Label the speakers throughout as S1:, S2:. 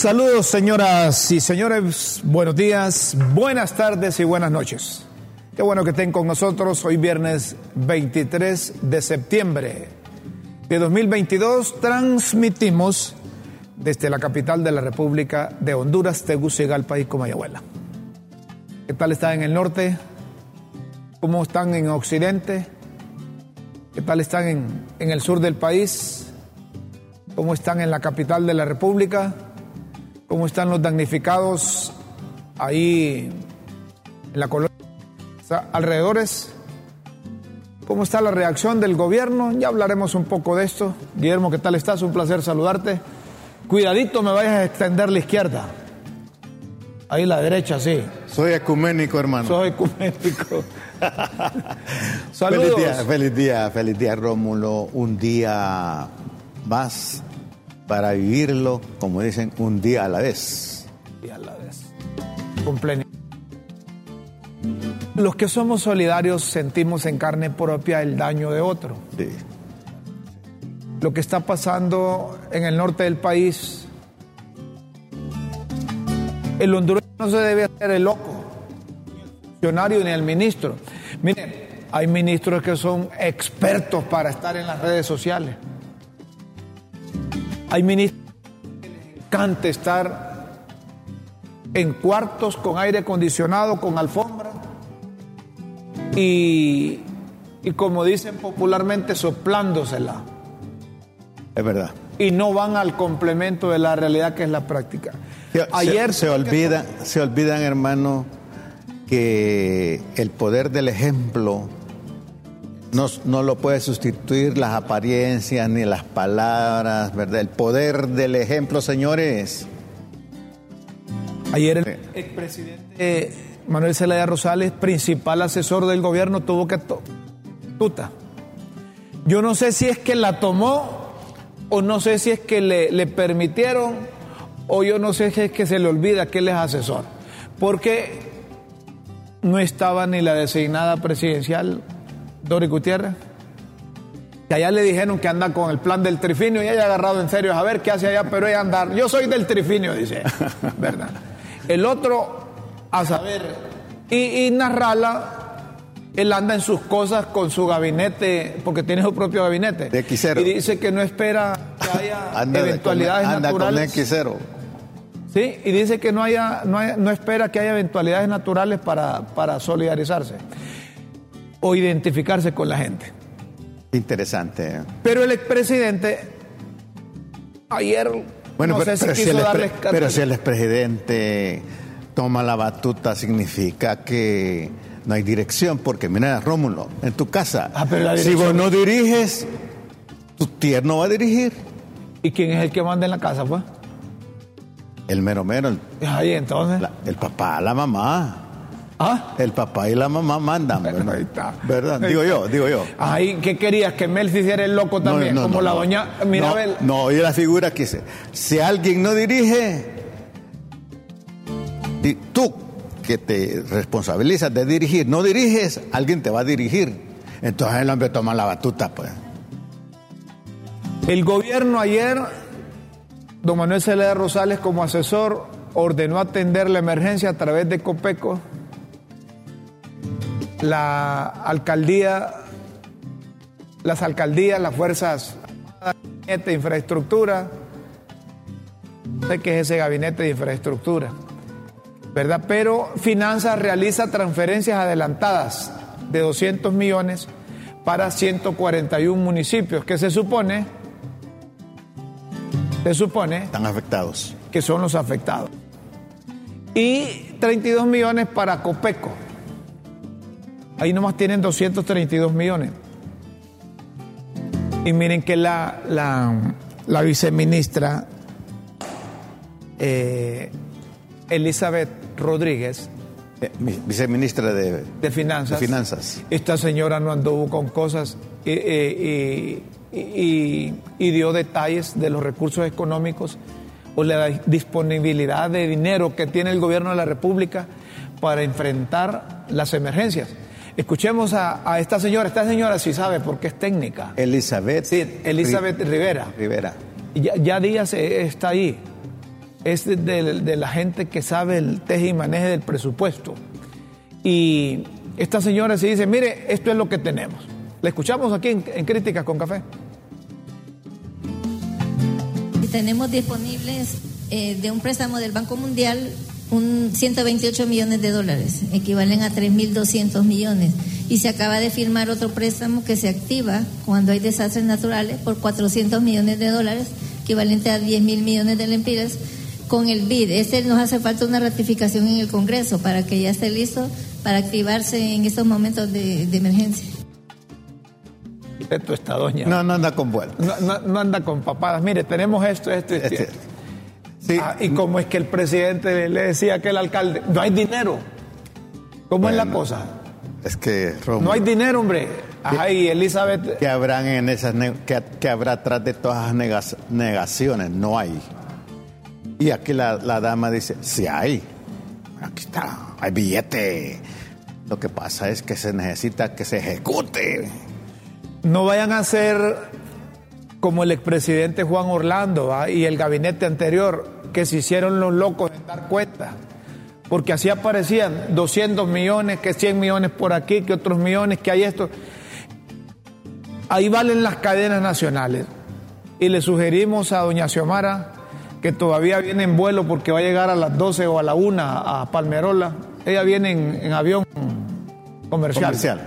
S1: Saludos señoras y señores, buenos días, buenas tardes y buenas noches. Qué bueno que estén con nosotros hoy viernes 23 de septiembre de 2022. Transmitimos desde la capital de la República de Honduras, Tegucigalpa y Comayagüela. ¿Qué tal están en el norte? ¿Cómo están en occidente? ¿Qué tal están en, en el sur del país? ¿Cómo están en la capital de la República? ¿Cómo están los damnificados ahí en la colonia? alrededores? ¿Cómo está la reacción del gobierno? Ya hablaremos un poco de esto. Guillermo, ¿qué tal estás? Un placer saludarte. Cuidadito, me vayas a extender la izquierda. Ahí la derecha, sí.
S2: Soy ecuménico, hermano.
S1: Soy ecuménico.
S2: Saludos. Feliz día, feliz día, feliz día, Rómulo. Un día más para vivirlo, como dicen, un día a la vez.
S1: Un día a la vez. Con Los que somos solidarios sentimos en carne propia el daño de otro.
S2: Sí.
S1: Lo que está pasando en el norte del país, el hondureño no se debe hacer el loco, ni el funcionario ni el ministro. Miren, hay ministros que son expertos para estar en las redes sociales. Hay ministros que les encanta estar en cuartos con aire acondicionado, con alfombra y, y como dicen popularmente, soplándosela.
S2: Es verdad.
S1: Y no van al complemento de la realidad que es la práctica.
S2: Ayer se, olvida, se olvidan, hermano, que el poder del ejemplo no, lo puede sustituir las apariencias ni las palabras, ¿verdad? El poder del ejemplo, señores.
S1: Ayer el expresidente Manuel Zelaya Rosales, principal asesor del gobierno, tuvo que tuta. Yo no sé si es que la tomó o no sé si es que le, le permitieron o yo no sé si es que se le olvida que él es asesor. Porque no estaba ni la designada presidencial Dori Gutiérrez, que allá le dijeron que anda con el plan del trifinio y ella ha agarrado en serio a ver qué hace allá, pero ella anda, yo soy del trifinio, dice, ¿verdad? El otro, a saber, y, y Narrala, él anda en sus cosas con su gabinete, porque tiene su propio gabinete.
S2: De
S1: Y dice que no espera que haya eventualidades naturales.
S2: Con
S1: Sí, y dice que no, haya, no, no espera que haya eventualidades naturales para, para solidarizarse o identificarse con la gente.
S2: Interesante.
S1: Pero el expresidente ayer
S2: bueno, no pero, sé si quiso darles pero si el expresidente toma la batuta significa que no hay dirección, porque mira, Rómulo, en tu casa,
S1: ah, pero
S2: si vos no diriges, tu tierno va a dirigir.
S1: ¿Y quién es el que manda en la casa, pues?
S2: El mero mero. El,
S1: Ahí entonces.
S2: el papá, la mamá.
S1: ¿Ah?
S2: El papá y la mamá mandan, ¿verdad? Ahí está. ¿Verdad? Digo yo, digo yo.
S1: Ay, ¿qué querías? ¿Que Mel se hiciera el loco también? como la doña Mirabel.
S2: No, yo la figura que si alguien no dirige, y tú que te responsabilizas de dirigir, no diriges, alguien te va a dirigir. Entonces el hombre toma la batuta, pues.
S1: El gobierno ayer, don Manuel Celeda Rosales como asesor, ordenó atender la emergencia a través de Copeco la alcaldía, las alcaldías, las fuerzas de infraestructura, sé que es ese gabinete de infraestructura, ¿verdad? Pero Finanzas realiza transferencias adelantadas de 200 millones para 141 municipios, que se supone, se supone...
S2: Están afectados.
S1: Que son los afectados. Y 32 millones para Copeco Ahí nomás tienen 232 millones. Y miren que la, la, viceministra eh, Elizabeth Rodríguez,
S2: eh, viceministra de,
S1: de, finanzas,
S2: finanzas,
S1: esta señora no anduvo con cosas y, y, dio detalles de los recursos económicos o la disponibilidad de dinero que tiene el gobierno de la República para enfrentar las emergencias. Escuchemos a, esta señora. Esta señora sí sabe porque es técnica.
S2: Elizabeth.
S1: Sí, Elizabeth Rivera.
S2: Rivera.
S1: Ya, ya Díaz está ahí. es de, la gente que sabe el teje y maneje del presupuesto. Y esta señora se dice, mire, esto es lo que tenemos. Le escuchamos aquí en, en Críticas con Café.
S3: Tenemos disponibles eh, de un préstamo del Banco Mundial un 128 millones de dólares, equivalen a 3.200 millones. Y se acaba de firmar otro préstamo que se activa cuando hay desastres naturales por 400 millones de dólares, equivalente a 10 mil millones de lempiras, con el BID. Este nos hace falta una ratificación en el Congreso para que ya esté listo para activarse en estos momentos de, emergencia.
S1: Esto está, doña.
S2: No, no anda con vueltas.
S1: No, anda con papadas. Mire, tenemos esto, esto, esto. Este, Ah, y como es que el presidente le decía a aquel alcalde, no hay dinero. ¿Cómo es la cosa?
S2: Es que
S1: No hay dinero, hombre. Ajá, y Elizabeth.
S2: ¿Qué habrán en esas que, habrá atrás de todas las negaciones? No hay. Y aquí la, la dama dice, sí hay. Aquí está, hay billete. Lo que pasa es que se necesita que se ejecute.
S1: No vayan a ser como el expresidente Juan Orlando y el gabinete anterior, que se hicieron los locos en dar cuenta. Porque así aparecían 200 millones, que 100 millones por aquí, que otros millones, que hay esto. Ahí valen las cadenas nacionales. Y le sugerimos a doña Xiomara, que todavía viene en vuelo porque va a llegar a las 12 o a la 1 a Palmerola. Ella viene en, avión comercial.
S2: Comercial.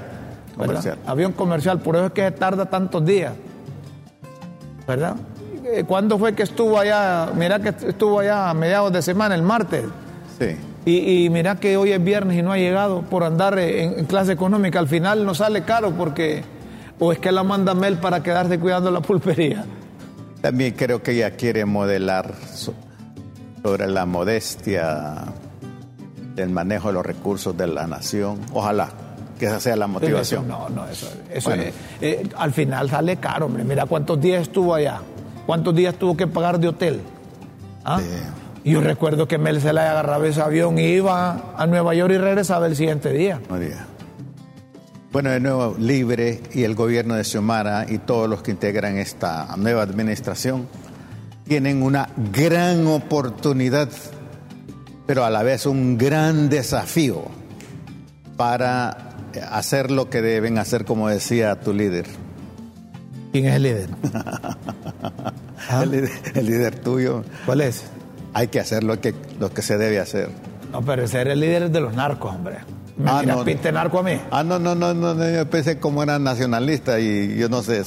S2: comercial.
S1: Avión comercial, por eso es que se tarda tantos días. ¿Verdad? Eh, ¿Cuándo fue que estuvo allá? Mira que estuvo allá a mediados de semana, el martes.
S2: Sí.
S1: Y, mira que hoy es viernes y no ha llegado por andar en, clase económica. Al final no sale caro porque o es que la manda Mel para quedarse cuidando la pulpería.
S2: También creo que ella quiere modelar sobre la modestia del manejo de los recursos de la nación. Ojalá que esa sea la motivación.
S1: no, no, eso, eso eh, al final sale caro, hombre. Mira cuántos días estuvo allá, cuántos días tuvo que pagar de hotel. ¿Ah? Yo recuerdo que Mel se le agarraba ese avión y iba a Nueva York y regresaba el siguiente día.
S2: Bueno, de nuevo, Libre y el gobierno de Xiomara y todos los que integran esta nueva administración tienen una gran oportunidad, pero a la vez un gran desafío para hacer lo que deben hacer, como decía tu líder.
S1: ¿Quién es el líder?
S2: el, líder tuyo.
S1: ¿Cuál es?
S2: Hay que hacer lo que, lo que se debe hacer.
S1: No, pero ese era el líder de los narcos, hombre. ¿Me ah, no, pinte narco a mí?
S2: Ah, no, no, no, no, yo pensé como era nacionalista y yo no sé,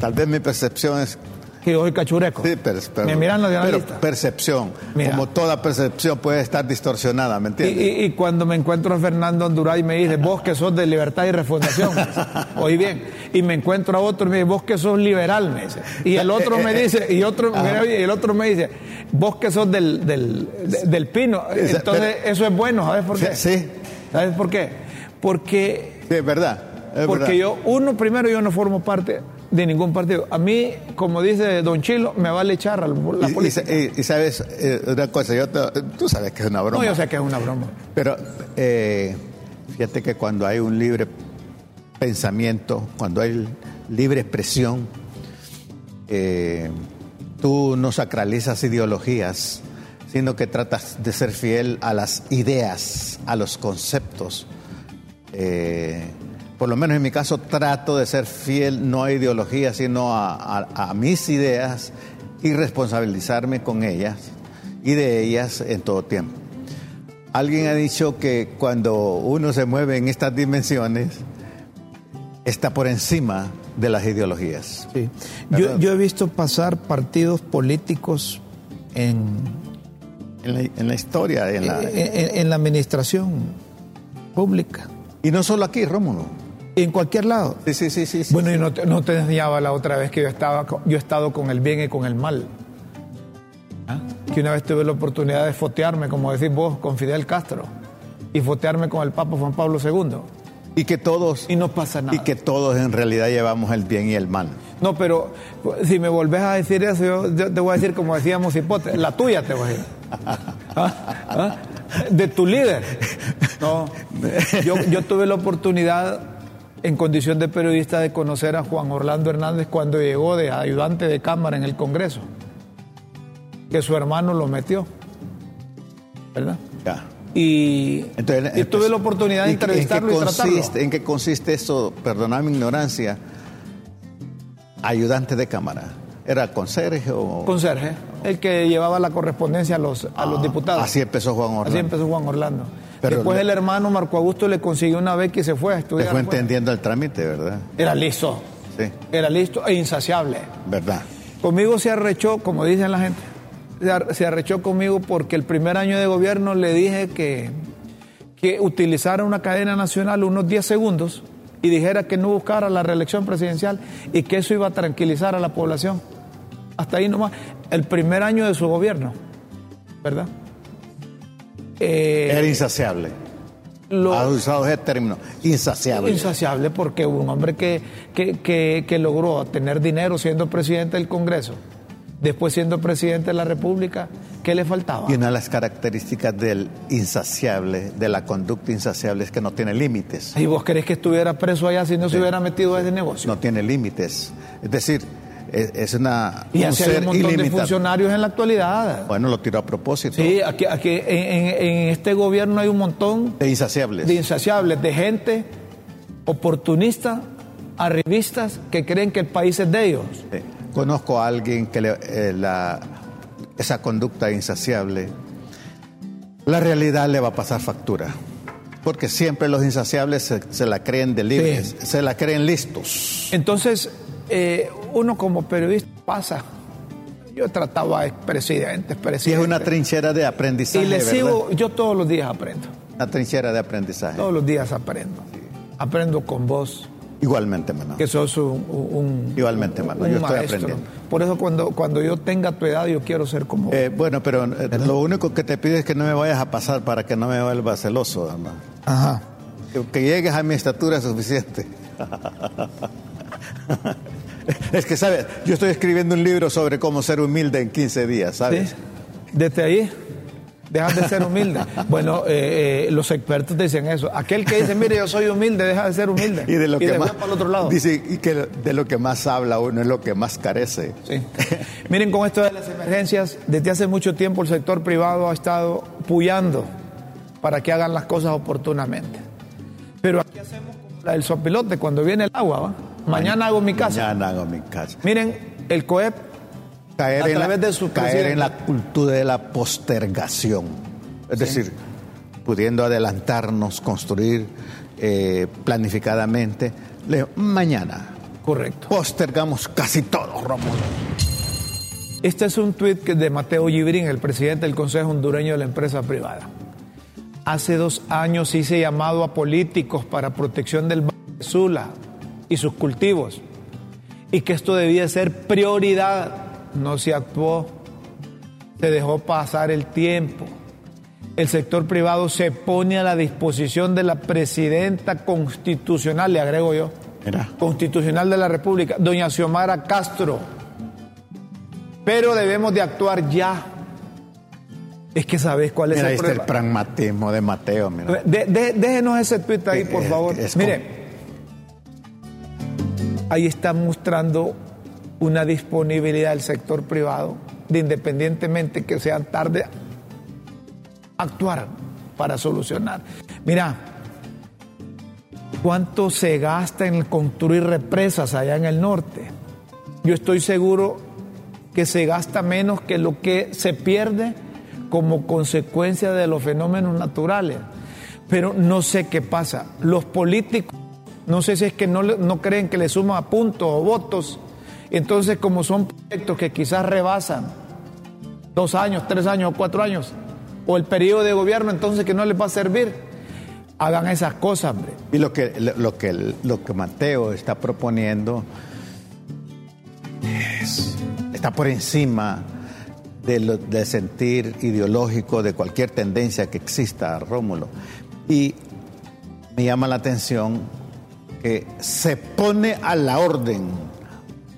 S2: tal vez mi percepción es
S1: que hoy cachureco.
S2: Sí, pero, pero percepción. Como toda percepción puede estar distorsionada, ¿me entiendes?
S1: Y, cuando me encuentro a Fernando Honduray me dice, vos que sos de libertad y refundación. Oí bien. Y me encuentro a otro y me dice, vos que sos liberal, me dice. Y el otro me dice, y otro, y el otro me dice, vos que sos del, del, pino. Entonces, eso es bueno, ¿sabes por qué?
S2: Sí.
S1: ¿Sabes por qué? Porque...
S2: Sí, es verdad.
S1: porque yo, uno, primero, yo no formo parte de ningún partido. A mí, como dice Don Chilo, me vale echar a la política.
S2: Y, sabes eh, una cosa, yo tú sabes que es una broma.
S1: No, yo sé que es una broma.
S2: Pero eh, fíjate que cuando hay un libre pensamiento, cuando hay libre expresión, eh, tú no sacralizas ideologías, sino que tratas de ser fiel a las ideas, a los conceptos por lo menos en mi caso, trato de ser fiel no a ideología, sino a, mis ideas y responsabilizarme con ellas y de ellas en todo tiempo. Alguien ha dicho que cuando uno se mueve en estas dimensiones, está por encima de las ideologías.
S1: Sí. Yo, he visto pasar partidos políticos en,
S2: en, la, historia, en la,
S1: en la administración pública.
S2: Y no solo aquí, Rómulo
S1: en cualquier lado.
S2: Sí, sí, sí, sí.
S1: Bueno, y no te, no te enseñaba la otra vez que yo estaba, yo he estado con el bien y con el mal. ¿Ah? Que una vez tuve la oportunidad de fotearme, como decís vos, con Fidel Castro y fotearme con el Papa Juan Pablo II.
S2: Y que todos.
S1: Y no pasa nada.
S2: Y que todos en realidad llevamos el bien y el mal.
S1: No, pero si me volvés a decir eso, yo, te voy a decir como decíamos hipótesis, la tuya te voy a decir. ¿Ah? ¿Ah? De tu líder. No. Yo, yo tuve la oportunidad en condición de periodista de conocer a Juan Orlando Hernández cuando llegó de ayudante de cámara en el Congreso, que su hermano lo metió. ¿verdad?
S2: Ya.
S1: Y,
S2: Entonces,
S1: y tuve la oportunidad de
S2: ¿en qué-
S1: entrevistarlo y tratarlo.
S2: consiste, ¿En qué consiste eso? Perdona mi ignorancia. Ayudante de cámara. ¿Era conserje o...?
S1: Conserje, el que llevaba la correspondencia a los, a los diputados.
S2: Así empezó Juan Orlando.
S1: Así empezó Juan Orlando.
S2: Pero
S1: Después
S2: le-
S1: el hermano Marco Augusto le consiguió una beca y se fue a
S2: Te
S1: estudiar.
S2: fue
S1: afuera.
S2: entendiendo el trámite, ¿verdad?
S1: Era listo,
S2: Sí,
S1: era listo e insaciable.
S2: ¿verdad?
S1: Conmigo se arrechó, como dicen la gente, se arrechó conmigo porque el primer año de gobierno le dije que, que utilizara una cadena nacional unos 10 segundos y dijera que no buscara la reelección presidencial y que eso iba a tranquilizar a la población. Hasta ahí nomás, el primer año de su gobierno, ¿verdad? Eh,
S2: Era insaciable.
S1: lo-
S2: Has usado ese término, insaciable.
S1: insaciable porque un hombre que, que, que- que logró tener dinero siendo presidente del Congreso, después siendo presidente de la República, ¿qué le faltaba?
S2: Y una de las características del insaciable, de la conducta insaciable, es que no tiene límites.
S1: ¿Y vos querés que estuviera preso allá si no se hubiera metido a ese negocio?
S2: No tiene límites. Es decir, es, es una,
S1: y
S2: un
S1: así hay un montón de funcionarios en la actualidad.
S2: Bueno, lo tiró a propósito.
S1: Sí, aquí, aquí en, este gobierno hay un montón
S2: De insaciables.
S1: de insaciables, de gente oportunista, arribistas, que creen que el país es de ellos.
S2: Sí. Conozco a alguien que le- eh, la, esa conducta insaciable, la realidad le va a pasar factura. Porque siempre los insaciables se, se la creen de libres, se la creen listos.
S1: Entonces, eh, uno como periodista pasa. Yo he tratado a expresidentes,
S2: Y es
S1: presidentes.
S2: una trinchera de aprendizaje.
S1: y le sigo, yo todos los días aprendo.
S2: Una trinchera de aprendizaje.
S1: Todos los días aprendo. Aprendo con vos,
S2: Igualmente, hermano.
S1: que sos un, un-
S2: Igualmente,
S1: un
S2: yo estoy aprendiendo.
S1: Por eso cuando, cuando yo tenga tu edad, yo quiero ser como vos.
S2: Eh, bueno, pero eh, lo único que te pido es que no me vayas a pasar para que no me vuelva celoso, hermano.
S1: Ajá.
S2: Que, que llegues a mi estatura es suficiente. es que, ¿sabes? Yo estoy escribiendo un libro sobre cómo ser humilde en 15 días, ¿sabes?
S1: ¿Sí? Desde ahí, dejas de ser humilde. bueno, eh, eh, los expertos dicen eso. Aquel que dice, mire, yo soy humilde, deja de ser humilde.
S2: Y de lo que más
S1: para el otro lado.
S2: dice y que de lo que más habla uno es lo que más carece.
S1: Sí. Miren, con esto de las emergencias, desde hace mucho tiempo el sector privado ha estado puyando para que hagan las cosas oportunamente. Pero aquí hacemos como la del sopilote, cuando viene el agua, ¿va? Mañana hago mi casa.
S2: Mañana hago mi casa.
S1: Miren, el COEP,
S2: Caer,
S1: A
S2: en la,
S1: través de su
S2: caer en la cultura de la postergación. Es decir, pudiendo adelantarnos, construir eh, planificadamente. Le- mañana
S1: correcto.
S2: postergamos casi todo, Rómulo.
S1: Este es un tuit de Mateo Gibrín, el presidente del Consejo Hondureño de la empresa privada. Hace dos años hice llamado a políticos para protección del Valle de Sula y sus cultivos y que esto debía ser prioridad. No se actuó, se dejó pasar el tiempo. El sector privado se pone a la disposición de la presidenta constitucional, le agrego yo,
S2: Mira.
S1: constitucional de la República, doña Xiomara Castro. Pero debemos de actuar ya. Es que sabes cuál es
S2: Mira, ahí
S1: el
S2: está el pragmatismo de Mateo. Mira.
S1: De- de- déjenos ese tuit ahí, por
S2: Eh,
S1: favor.
S2: es
S1: Mire, ahí está mostrando una disponibilidad del sector privado de independientemente que sea tarde actuar para solucionar. Mira, ¿cuánto se gasta en construir represas allá en el norte? Yo estoy seguro que se gasta menos que lo que se pierde como consecuencia de los fenómenos naturales. Pero no sé qué pasa. Los políticos, no sé si es que no, no creen que le suman puntos o votos. Entonces, como son proyectos que quizás rebasan dos años, tres años o cuatro años, o el periodo de gobierno, entonces que no les va a servir, hagan esas cosas, hombre.
S2: Y lo que, lo, que, lo que Mateo está proponiendo es- está por encima del sentir ideológico de cualquier tendencia que exista, Rómulo. Y me llama la atención se pone a la orden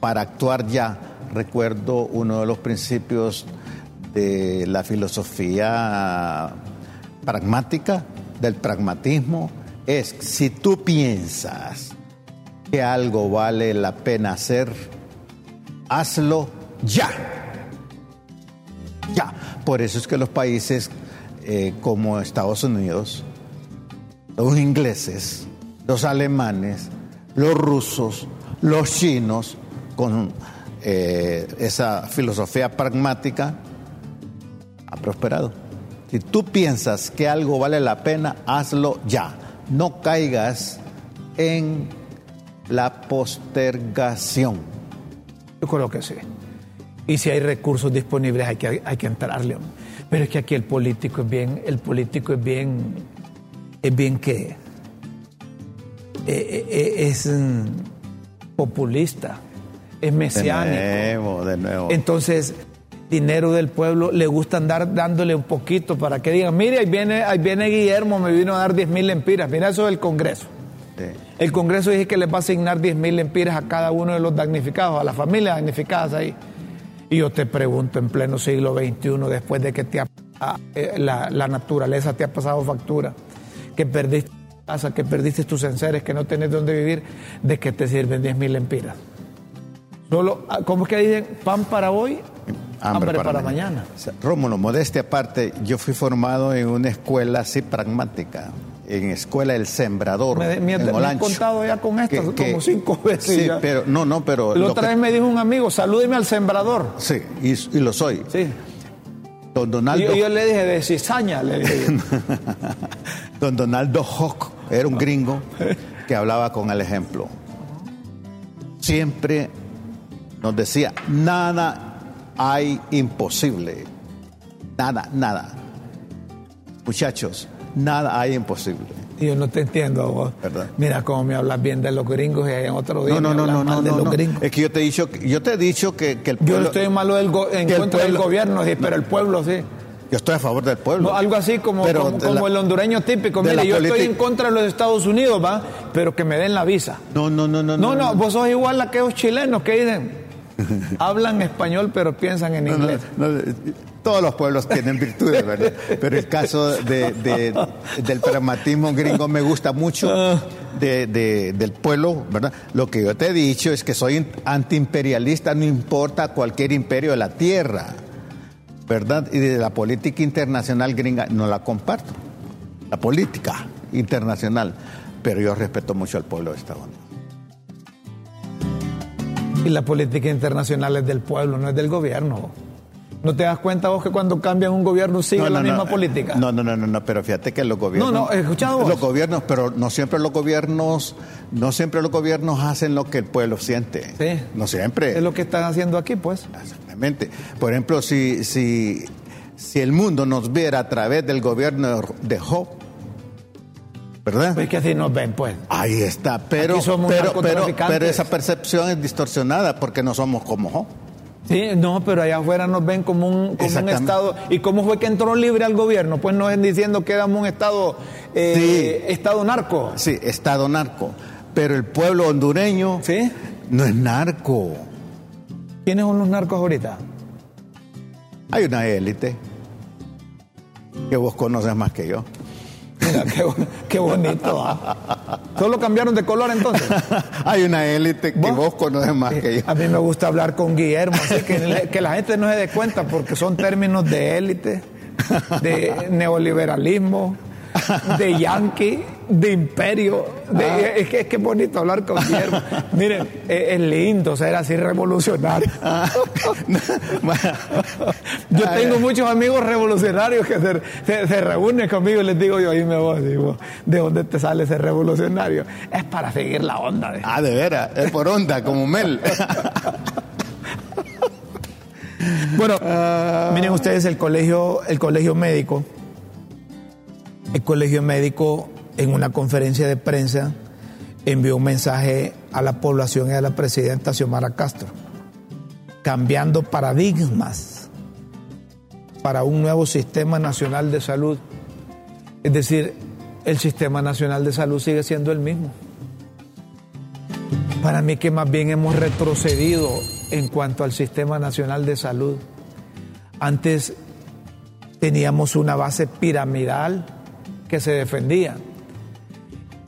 S2: para actuar ya. Recuerdo uno de los principios de la filosofía pragmática, del pragmatismo, es si tú piensas que algo vale la pena hacer, hazlo ya. Ya. Por eso es que los países eh, como Estados Unidos, los ingleses, los alemanes, los rusos, los chinos, con eh, esa filosofía pragmática, ha prosperado. Si tú piensas que algo vale la pena, hazlo ya. No caigas en la postergación.
S1: Yo creo que sí. Y si hay recursos disponibles hay que, hay que entrarle. Pero es que aquí el político es bien, el político es bien, es bien es mm, populista, es mesiánico.
S2: De nuevo, de nuevo.
S1: Entonces, dinero del pueblo, le gusta andar dándole un poquito para que digan, mire, ahí viene, ahí viene Guillermo, me vino a dar 10 mil lempiras. Mira, eso es el Congreso.
S2: Sí.
S1: El Congreso dice que les va a asignar 10 mil lempiras a cada uno de los damnificados, a las familias damnificadas ahí. Y yo te pregunto, en pleno siglo XXI, después de que te ha, eh, la, la, naturaleza te ha pasado factura, que perdiste tu casa, que perdiste tus enseres, que no tenés dónde vivir, ¿de qué te sirven 10 mil lempiras? Solo, ah, ¿cómo es que dicen? Pan para hoy, hambre, hambre para, para, mañana.
S2: mañana. Rómulo, modestia aparte, yo fui formado en una escuela así pragmática en Escuela El Sembrador.
S1: Me, me,
S2: en
S1: me han contado ya con esto que, como cinco veces.
S2: Sí,
S1: ya.
S2: pero no, no, pero.
S1: La otra que, vez me dijo un amigo, salúdeme al sembrador.
S2: Sí, y, y lo soy.
S1: Sí.
S2: Don Donaldo.
S1: Y yo, yo le dije de cizaña, le dije.
S2: Don Donaldo Hock era un gringo que hablaba con el ejemplo. Siempre nos decía, nada hay imposible. Nada, nada. Muchachos, nada hay imposible.
S1: Yo no te entiendo vos.
S2: ¿Verdad?
S1: Mira cómo me hablas bien de los gringos y en otro día
S2: no, no,
S1: me
S2: no, no,
S1: de
S2: no,
S1: los
S2: no.
S1: gringos.
S2: Es que yo te he dicho, yo te he dicho que, que el
S1: pueblo. Yo estoy malo del go, en contra del gobierno, sí, pero el pueblo sí.
S2: Yo estoy a favor del pueblo.
S1: No, algo así como,
S2: Pero
S1: como,
S2: de
S1: como
S2: la-
S1: el hondureño típico. Mire, yo estoy en contra de los Estados Unidos, ¿va? Pero que me den la visa.
S2: No, no, no, no.
S1: No, no, vos sos igual a aquellos chilenos que dicen, hablan español pero piensan en
S2: No, no,
S1: inglés.
S2: no, todos los pueblos tienen virtudes, ¿verdad? Pero el caso de, de- del pragmatismo gringo me gusta mucho de- de- del pueblo, ¿verdad? Lo que yo te he dicho es que soy antiimperialista, no importa cualquier imperio de la tierra, ¿verdad? Y de la política internacional gringa no la comparto, la política internacional, pero yo respeto mucho al pueblo de Estados Unidos.
S1: Y la política internacional es del pueblo, no es del gobierno. ¿No te das cuenta vos que cuando cambian un gobierno sigue
S2: No,
S1: la misma
S2: no,
S1: política?
S2: No, no, no, no, no, pero fíjate que los gobiernos.
S1: No, no, escuchado vos.
S2: Los gobiernos, pero no siempre los gobiernos, no siempre los gobiernos hacen lo que el pueblo siente.
S1: Sí.
S2: No siempre.
S1: Es lo que están haciendo aquí, pues.
S2: Exactamente. Por ejemplo, si, si, si el mundo nos viera a través del gobierno de Job, ¿verdad?
S1: Pues que así nos ven, pues.
S2: Ahí está, pero, pero, pero, pero esa percepción es distorsionada porque no somos como Job.
S1: Sí, no, pero allá afuera nos ven como un, como un. Estado. ¿Y cómo fue que entró libre al gobierno? Pues nos ven diciendo que éramos un Estado, eh, Estado narco.
S2: Sí, Estado narco. Pero el pueblo hondureño
S1: ¿Sí?
S2: no es narco.
S1: ¿Quiénes son los narcos ahorita?
S2: Hay una élite que vos conoces más que yo.
S1: Mira, qué bonito. ¿ah? Solo cambiaron de color entonces.
S2: Hay una élite que
S1: ¿Vos?
S2: vos conoces más que yo.
S1: A mí me gusta hablar con Guillermo, así que la gente no se dé cuenta porque son términos de élite, de neoliberalismo, de yanqui, de imperio. de-
S2: Ah.
S1: es, que, es que es bonito hablar con Guillermo. Miren, es, es lindo ser así revolucionario. Yo tengo muchos amigos revolucionarios que se, se- se reúnen conmigo y les digo yo, me vos, digo, ¿de dónde te sale ese revolucionario? Es para seguir la onda. de-
S2: Ah, de veras, es por onda, como Mel.
S1: Bueno, miren ustedes el colegio, el colegio médico. El colegio médico en una conferencia de prensa envió un mensaje a la población y a la presidenta Xiomara Castro, cambiando paradigmas para un nuevo sistema nacional de salud. Es decir, el sistema nacional de salud sigue siendo el mismo. Para mí que más bien hemos retrocedido en cuanto al sistema nacional de salud. Antes teníamos una base piramidal que se defendía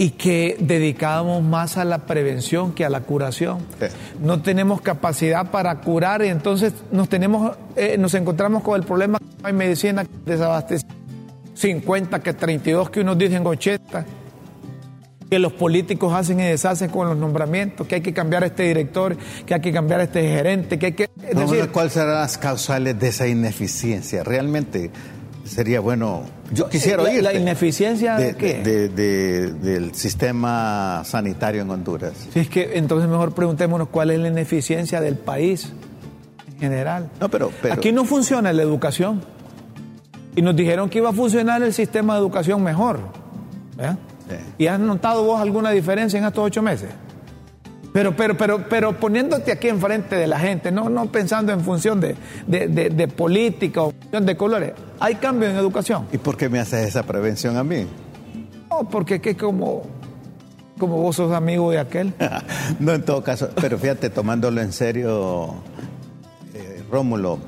S1: y que dedicábamos más a la prevención que a la curación.
S2: Sí.
S1: No tenemos capacidad para curar y entonces nos tenemos, eh, nos encontramos con el problema que no hay medicina desabastecida. 50, que 32, que unos dicen 80, que los políticos hacen y deshacen con los nombramientos, que hay que cambiar a este director, que hay que cambiar a este gerente, que hay que...
S2: Es decir, ¿Cuáles serán las causales de esa ineficiencia? Realmente sería bueno. Yo quisiera oír.
S1: ¿La ineficiencia de,
S2: del sistema sanitario en Honduras.
S1: Sí, es que entonces mejor preguntémonos cuál es la ineficiencia del país en general.
S2: No, pero,
S1: Aquí no funciona la educación. Y nos dijeron que iba a funcionar el sistema de educación mejor. ¿Y has notado vos alguna diferencia en estos ocho meses? Pero, pero, pero, pero poniéndote aquí enfrente de la gente, no, no pensando en función de, de, política o de colores, hay cambio en educación.
S2: ¿Y por qué me haces esa prevención a mí?
S1: No, porque es que como, como vos sos amigo de aquel.
S2: no, en todo caso, pero fíjate, tomándolo en serio, eh, Rómulo,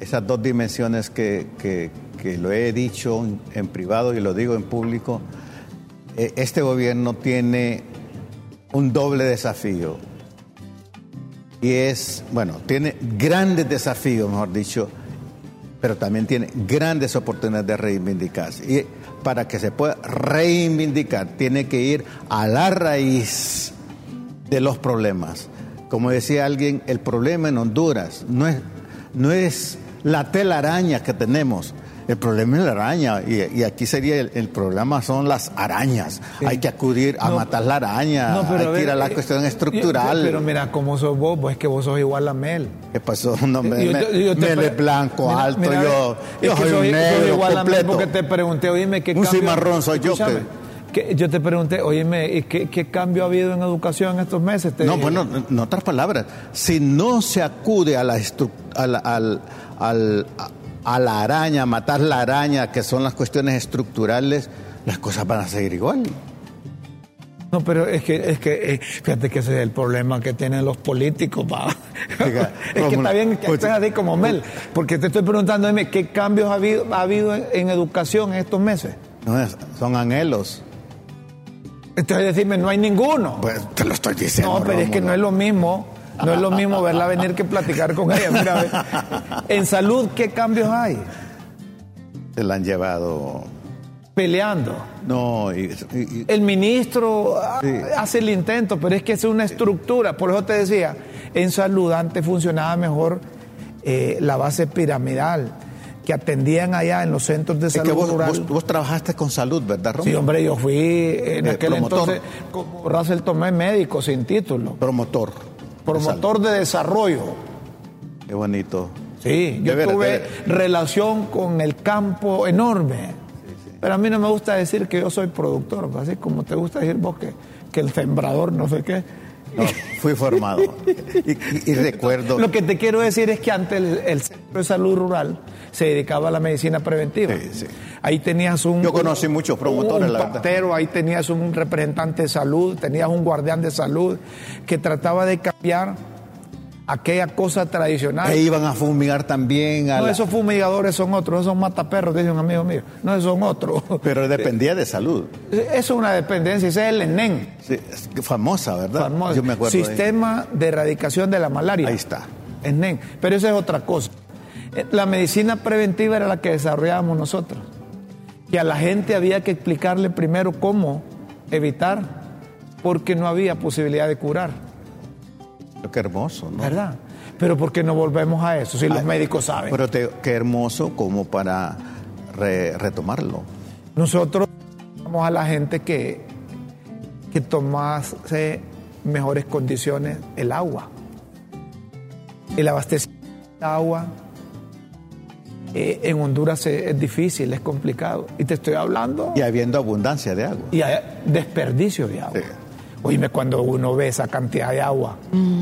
S2: esas dos dimensiones que, que, lo he dicho en, privado y lo digo en público, eh, este gobierno tiene un doble desafío. Y es, bueno, tiene grandes desafíos, mejor dicho, pero también tiene grandes oportunidades de reivindicarse. Y para que se pueda reivindicar, tiene que ir a la raíz de los problemas. Como decía alguien, el problema en Honduras no es, no es la telaraña que tenemos, el problema es la araña y, aquí sería el, problema son las arañas. Hay que acudir a matar la araña, hay que ir a la eh, cuestión estructural.
S1: pero mira, cómo sos vos, vos es que vos sos igual a Mel.
S2: ¿Qué pasó? No, me, Mel es blanco, alto, yo, yo soy, un negro igual completo. A Mel
S1: porque te pregunté, oíme, ¿qué
S2: un cambio? Cimarrón soy yo.
S1: Que... yo te pregunté, oíme, ¿qué, ¿qué, cambio ha habido en educación en estos meses?
S2: no, bueno, en otras palabras, si no se acude a la al, al, al, a la araña, matar la araña, que son las cuestiones estructurales, las cosas van a seguir igual.
S1: No, pero es que, es que, eh, fíjate que ese es el problema que tienen los políticos, es que está bien que estés así como Mel, porque te estoy preguntando, ¿qué cambios ha habido, ha habido en, educación en estos meses?
S2: No, son anhelos.
S1: Entonces decirme, no hay ninguno.
S2: Pues te lo estoy diciendo.
S1: No, pero es que no es lo mismo no es lo mismo verla venir que platicar con ella. Mira, en salud, ¿qué cambios hay?
S2: Se la han llevado.
S1: Peleando.
S2: No,
S1: el ministro hace el intento, pero es que es una estructura. Por eso te decía, en salud antes funcionaba mejor eh, la base piramidal que atendían allá en los centros de salud
S2: vos, Vos, trabajaste con salud, ¿verdad,
S1: Sí, hombre, yo fui en eh, aquel entonces como Russell Tomé médico sin título.
S2: Promotor
S1: promotor de desarrollo.
S2: Qué bonito.
S1: Sí, yo tuve relación con el campo enorme. Pero a mí no me gusta decir que yo soy productor, así como te gusta decir vos que, que el sembrador no sé qué.
S2: No, fui formado. y, recuerdo.
S1: Lo que te quiero decir es que antes el, Centro de Salud Rural se dedicaba a la medicina preventiva. Sí, sí. Ahí tenías un.
S2: Yo conocí muchos promotores,
S1: un
S2: la
S1: ahí tenías un representante de salud, tenías un guardián de salud que trataba de cambiar aquella cosa tradicional.
S2: E iban a fumigar también.
S1: no, esos fumigadores son otros, esos mataperros, dice un amigo mío. No, esos son otros.
S2: Pero dependía de salud.
S1: Es una dependencia, ese es el ENEN.
S2: Sí, famosa, ¿verdad?
S1: Famosa. Yo me acuerdo Sistema de, erradicación de la malaria.
S2: Ahí está.
S1: ENEN. Pero eso es otra cosa. Eh, la medicina preventiva era la que desarrollábamos nosotros. Que a la gente había que explicarle primero cómo evitar, porque no había posibilidad de curar.
S2: Qué hermoso, ¿no?
S1: ¿Verdad? Pero ¿por qué no volvemos a eso si los médicos saben?
S2: Pero qué hermoso como para retomarlo.
S1: Nosotros vamos a la gente que, que tomase mejores condiciones el agua. El abastecimiento de agua eh, en Honduras es, difícil, es complicado. Y te estoy hablando.
S2: Y habiendo abundancia de agua.
S1: Y hay desperdicio de agua. Oíme, cuando uno ve esa cantidad de agua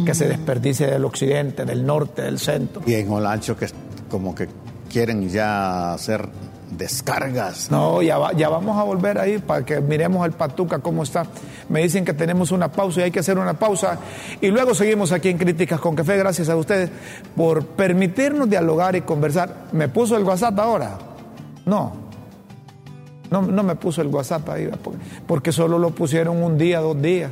S1: que se desperdicia del occidente, del norte, del centro.
S2: Y en Olancho que como que quieren ya hacer descargas.
S1: No, ya, ya vamos a volver ahí para que miremos el Patuca cómo está. Me dicen que tenemos una pausa y hay que hacer una pausa. Y luego seguimos aquí en Críticas con Café. Gracias a ustedes por permitirnos dialogar y conversar. ¿Me puso el WhatsApp ahora? No. No, me puso el WhatsApp ahí, porque solo lo pusieron un día, dos días.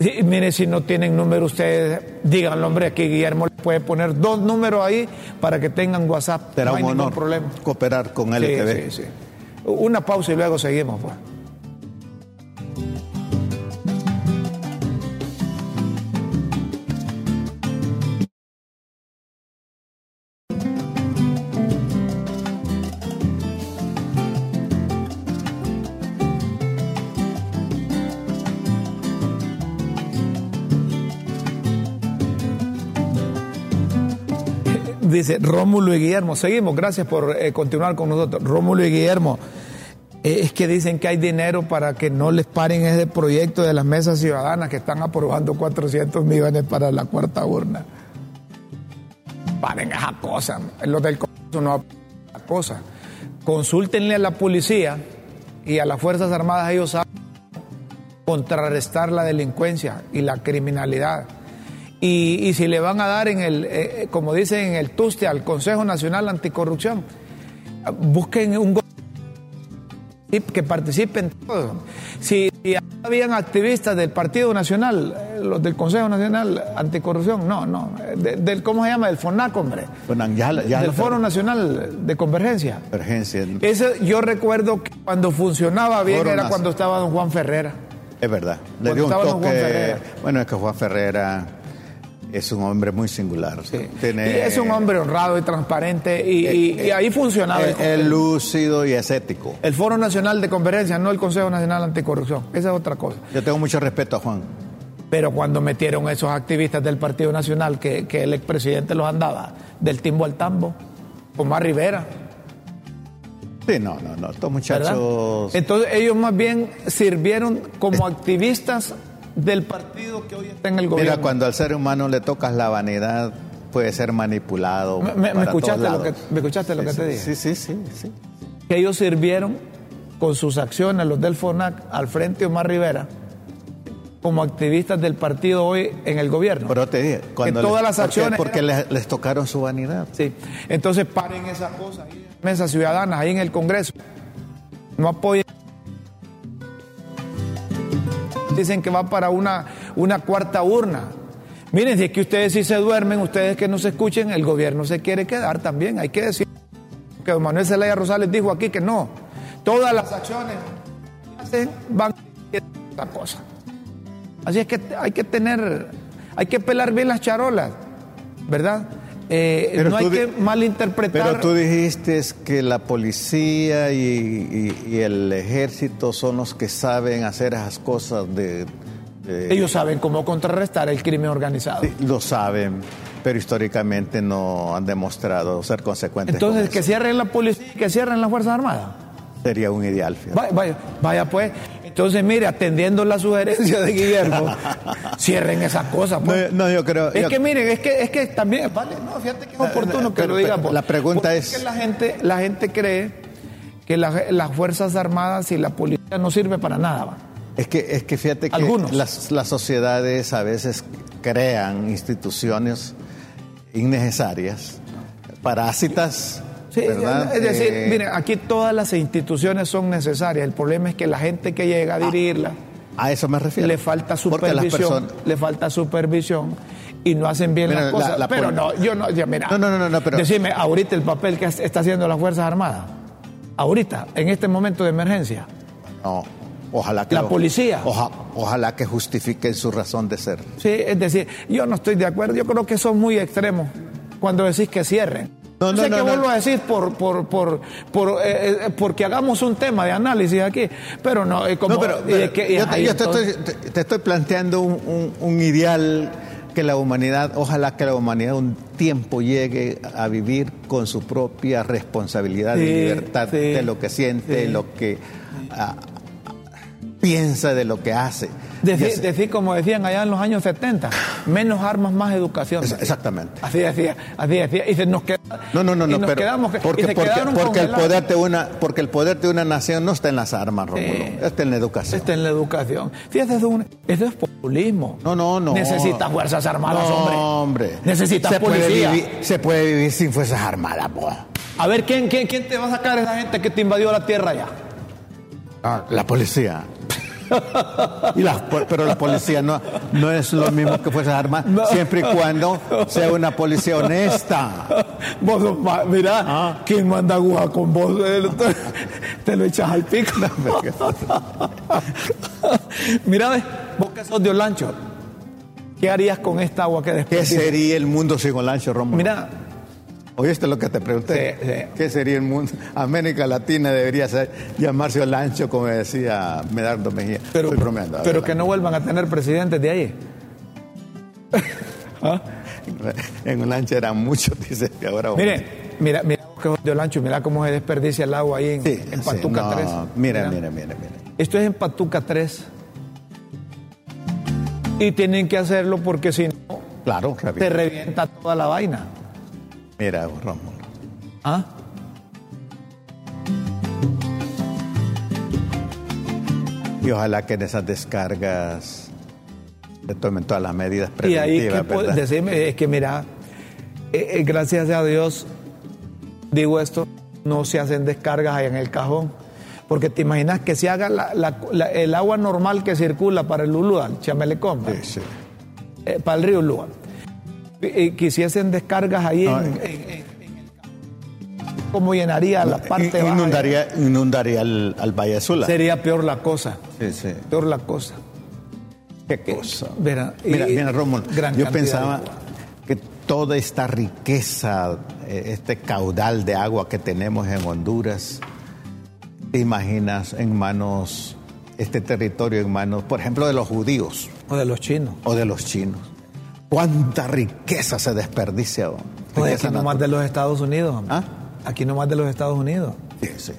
S1: Y, mire, si no tienen número ustedes, díganlo, hombre, aquí Guillermo le puede poner dos números ahí para que tengan WhatsApp.
S2: Será no hay un honor problema. cooperar con él.
S1: Sí, sí, Una pausa y luego seguimos, pues. Dice Rómulo y Guillermo, seguimos, gracias por eh, continuar con nosotros. Rómulo y Guillermo, eh, es que dicen que hay dinero para que no les paren ese proyecto de las mesas ciudadanas que están aprobando 400 millones para la cuarta urna. Paren esa cosa, los del Congreso no esa cosa. Consúltenle a la policía y a las Fuerzas Armadas, ellos saben contrarrestar la delincuencia y la criminalidad y, si le van a dar en el, eh, eh, como dicen en el TUSTE, al Consejo Nacional Anticorrupción, busquen un que participen todos. Si, habían activistas del Partido Nacional, eh, los del Consejo Nacional Anticorrupción, no, no, del, ¿cómo se llama? Del FONAC, hombre. del Foro Nacional de Convergencia.
S2: Convergencia.
S1: Ese, yo recuerdo que cuando funcionaba bien era cuando estaba don Juan Ferrera.
S2: Es verdad. Le dio un toque. Bueno, es que Juan Ferrera es un hombre muy singular.
S1: es un hombre honrado y transparente y, eh, eh, ahí funcionaba.
S2: Es lúcido y escético.
S1: El Foro Nacional de Conferencia, no el Consejo Nacional Anticorrupción. Esa es otra cosa.
S2: Yo tengo mucho respeto a Juan.
S1: Pero cuando metieron esos activistas del Partido Nacional que, el expresidente los andaba del timbo al tambo, Omar Rivera.
S2: Sí, no, no, no. Estos muchachos.
S1: Entonces ellos más bien sirvieron como activistas del partido que hoy está en el gobierno.
S2: Mira, cuando al ser humano le tocas la vanidad, puede ser manipulado.
S1: ¿Me, escuchaste, lo que, ¿me escuchaste lo que te dije?
S2: Sí, sí, sí, sí.
S1: Que ellos sirvieron con sus acciones, los del FONAC, al frente de Omar Rivera, como activistas del partido hoy en el gobierno.
S2: Pero te dije, cuando
S1: todas las acciones.
S2: Porque, les, les, tocaron su vanidad.
S1: Sí. Entonces paren esas cosas ahí en mesas ciudadanas, ahí en el Congreso. No apoyen dicen que va para una, una cuarta urna. Miren, si es que ustedes sí se duermen, ustedes que no se escuchen, el gobierno se quiere quedar también. Hay que decir que Manuel Zelaya Rosales dijo aquí que no. Todas las acciones que hacen van a esta cosa. Así es que hay que tener, hay que pelar bien las charolas, ¿verdad? Eh, no hay que malinterpretar.
S2: Pero tú dijiste que la policía y, el ejército son los que saben hacer esas cosas de,
S1: Ellos saben cómo contrarrestar el crimen organizado.
S2: lo saben, pero históricamente no han demostrado ser consecuentes.
S1: Entonces, que cierren la policía y que cierren las Fuerzas Armadas.
S2: Sería un ideal.
S1: Vaya, vaya, pues. Entonces, mire, atendiendo la sugerencia de Guillermo, cierren esas cosas. Pues.
S2: No, yo creo.
S1: Es que miren, es que, es que también, vale, no, fíjate que es oportuno que lo digamos.
S2: La pregunta es.
S1: que la gente, la gente cree que las Fuerzas Armadas y la policía no sirve para nada.
S2: Es que, es que fíjate que las, las sociedades a veces crean instituciones innecesarias, parásitas
S1: es decir, eh, miren, aquí todas las instituciones son necesarias. El problema es que la gente que llega a ah, dirigirla.
S2: A eso me refiero.
S1: Le falta supervisión. Le falta supervisión y no hacen bien las cosas. pero no, yo no, mira.
S2: No, no, no, no, pero.
S1: Decime, ahorita el papel que está haciendo las Fuerzas Armadas. Ahorita, en este momento de emergencia.
S2: No. Ojalá que
S1: la policía.
S2: ojalá que justifiquen su razón de ser.
S1: Sí, es decir, yo no estoy de acuerdo. Yo creo que son muy extremos cuando decís que cierren. No, no, sé qué vuelvo a decir por, por, por, por eh, eh, porque hagamos un tema de análisis aquí, pero no, es como...
S2: yo, te, estoy, planteando un, ideal que la humanidad, ojalá que la humanidad un tiempo llegue a vivir con su propia responsabilidad y libertad de lo que siente, lo que piensa, de lo que hace.
S1: Decir, como decían allá en los años 70, menos armas, más educación.
S2: exactamente.
S1: Así decía, así decía. Y se nos queda,
S2: no, no, no, no pero quedamos, porque, porque, el poder de una, porque el poder de una nación no está en las armas, Rómulo, está en la educación.
S1: Está en la educación. Fíjate, eso es populismo.
S2: No, no, no.
S1: Necesita fuerzas armadas, hombre.
S2: hombre.
S1: Necesita
S2: se
S1: policía.
S2: Puede vivir, se puede vivir sin fuerzas armadas, po.
S1: A ver, ¿quién, quién, ¿quién te va a sacar esa gente que te invadió la tierra ya?
S2: Ah, la policía. Y pero la policía no, no es lo mismo que Fuerzas Armadas, siempre y cuando sea una policía honesta.
S1: Vos, mira,
S2: Ah.
S1: ¿quién manda aguja con vos? Eh, Te, lo echas al pico. mira, ve, vos que sos de Olancho, ¿qué harías con esta agua que
S2: ¿Qué
S1: desperdicias?
S2: sería el mundo sin Olancho, Rómulo?
S1: Mira,
S2: ¿Oíste lo que te pregunté?
S1: Sí, sí.
S2: ¿Qué sería el mundo? América Latina debería ser, llamarse Olancho, como decía Medardo Mejía.
S1: pero,
S2: Estoy bromeando,
S1: pero que no vuelvan a tener presidentes de ahí. ¿Ah?
S2: En Olancho eran muchos, dice que ahora...
S1: Mire, mira, mira de Olancho, mira cómo se desperdicia el agua ahí en,
S2: Sí,
S1: en
S2: sí,
S1: Patuca
S2: no,
S1: 3.
S2: Mira, mira, mira, mira.
S1: Esto es en Patuca 3. Y tienen que hacerlo porque si no,
S2: Claro,
S1: te revienta toda la vaina.
S2: Mira, Rómulo.
S1: ¿Ah?
S2: Y ojalá que en esas descargas se tomen todas las medidas
S1: Y ahí,
S2: preventivas,
S1: ¿qué puedo
S2: ¿verdad?
S1: decirme? Es que mira, eh, eh, gracias a Dios, digo esto, no se hacen descargas ahí en el cajón. Porque te imaginas que se haga la- la- la- el agua normal que circula para el Lulual, Chamelecón,
S2: Sí, sí.
S1: eh, para el río Lulual. Y, y quisiesen descargas ahí en,
S2: No,
S1: en- en- ¿Cómo llenaría la parte baja?
S2: Inundaría, inundaría al, al Valle Sula.
S1: Sería peor la cosa,
S2: Sí, sí.
S1: peor la cosa.
S2: Qué cosa. Mira,
S1: y-
S2: mira, Rómulo,
S1: gran
S2: yo pensaba que toda esta riqueza, eh, este caudal de agua que tenemos en Honduras, te imaginas en manos, este territorio en manos, por ejemplo, de los judíos
S1: O de los chinos.
S2: o de los chinos. ¿Cuánta riqueza se desperdicia? Riqueza
S1: aquí nomás de los Estados Unidos.
S2: ¿Ah?
S1: Aquí nomás de los Estados Unidos.
S2: Sí, sí.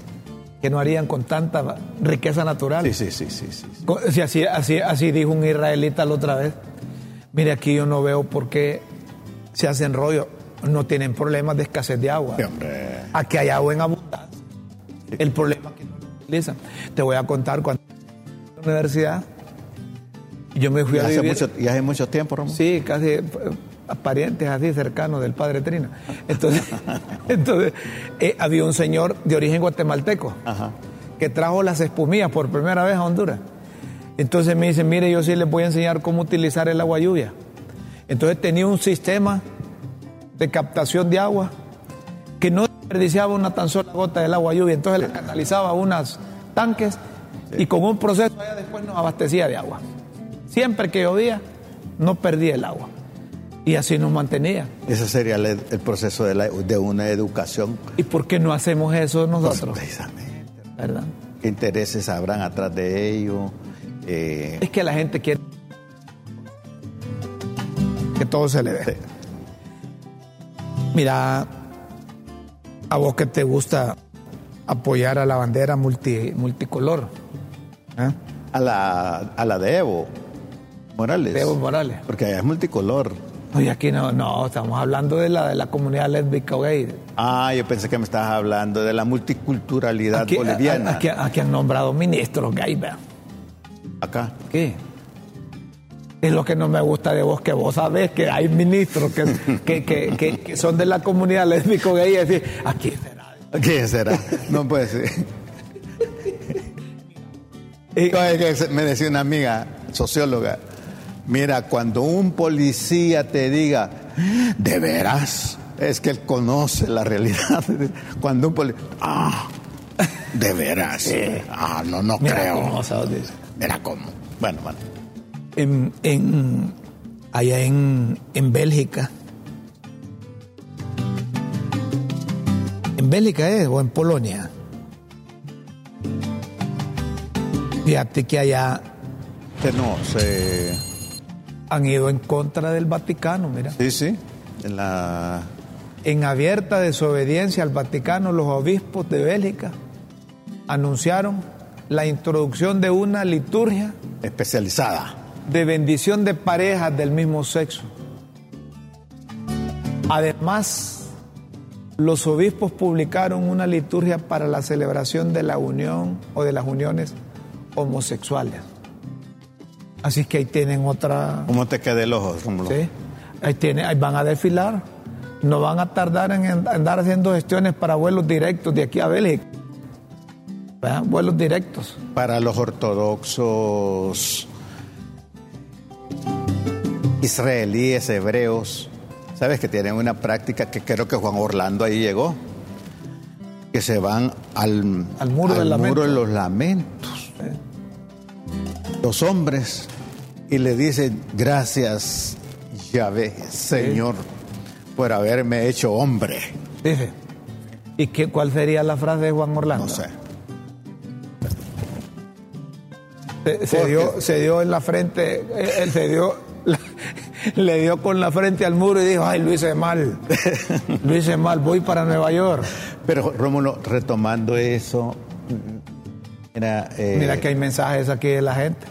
S1: Que no harían con tanta riqueza natural.
S2: Sí, sí, sí, sí, sí.
S1: Si así, así, así dijo un israelita la otra vez. Mire, aquí yo no veo por qué se hacen rollo. No tienen problemas de escasez de agua.
S2: Sí, hombre.
S1: Aquí hay agua en abundancia. El problema es que no lo utilizan. Te voy a contar cuando en la universidad yo me fui
S2: Y
S1: a
S2: hace,
S1: vivir.
S2: mucho, y hace mucho tiempo, Rómulo.
S1: Sí, casi eh, parientes así cercanos del padre Trina. Entonces, entonces eh, había un señor de origen guatemalteco
S2: Ajá.
S1: que trajo las espumillas por primera vez a Honduras. Entonces me dice, mire, yo sí les voy a enseñar cómo utilizar el agua lluvia. Entonces tenía un sistema de captación de agua que no desperdiciaba una tan sola gota del agua lluvia. Entonces le canalizaba unos tanques y con un proceso allá después nos abastecía de agua. Siempre que llovía, no perdía el agua. Y así nos mantenía.
S2: Ese sería el, el proceso de, la- de una educación.
S1: ¿Y por qué no hacemos eso nosotros?
S2: Precisamente.
S1: ¿Verdad?
S2: ¿Qué intereses habrán atrás de ello? Eh,
S1: Es que la gente quiere que todo se le dé.
S2: Sí.
S1: Mira, a vos que te gusta apoyar a la bandera multi- multicolor, ¿eh?
S2: a, la, a la de Evo Morales.
S1: de Evo Morales.
S2: Porque allá es multicolor.
S1: Oye, aquí no, no, estamos hablando de la, de la comunidad lésbica o gay.
S2: Ah, yo pensé que me estabas hablando de la multiculturalidad
S1: Aquí,
S2: boliviana.
S1: a- aquí- aquí han nombrado ministros gay, ¿verdad?
S2: Acá.
S1: ¿Qué? Es lo que no me gusta de vos, que vos sabés que hay ministros que, que, que, que- son de la comunidad lésbico gay y decir, aquí será.
S2: ¿Quién será? No puede ser.
S1: Y-
S2: No, me decía una amiga socióloga, mira, cuando un policía te diga, de veras, es que él conoce la realidad. Cuando un policía, ah, de veras, ah, no, no
S1: Mira
S2: creo.
S1: cómo.
S2: Mira cómo. Bueno, bueno.
S1: en, en- allá en, en Bélgica. ¿En Bélgica es o en Polonia? Fíjate que allá
S2: Que no, se...
S1: han ido en contra del Vaticano, mira.
S2: Sí, sí. En la...
S1: En abierta desobediencia al Vaticano, los obispos de Bélgica anunciaron la introducción de una liturgia
S2: especializada.
S1: de bendición de parejas del mismo sexo. Además, los obispos publicaron una liturgia para la celebración de la unión o de las uniones homosexuales. Así que ahí tienen otra...
S2: ¿Cómo te queda el ojo?
S1: ¿sí? Ahí, tienen, ahí van a desfilar. No van a tardar en andar haciendo gestiones para vuelos directos de aquí a Bélgica. Vuelos directos.
S2: Para los ortodoxos israelíes, hebreos, sabes que tienen una práctica que creo que Juan Orlando ahí llegó, que se van al,
S1: al muro,
S2: al de los lamentos. Los hombres y le dicen gracias Yahvé, Señor, por haberme hecho hombre.
S1: Dice. ¿Y qué, cuál sería la frase de Juan Orlando?
S2: No sé.
S1: Se, se dio, se dio en la frente, eh, él se dio, la- le dio con la frente al muro y dijo, ay, lo hice mal, lo hice mal, voy para Nueva York.
S2: Pero Rómulo, retomando eso, era, eh,
S1: Mira que hay mensajes aquí de la gente.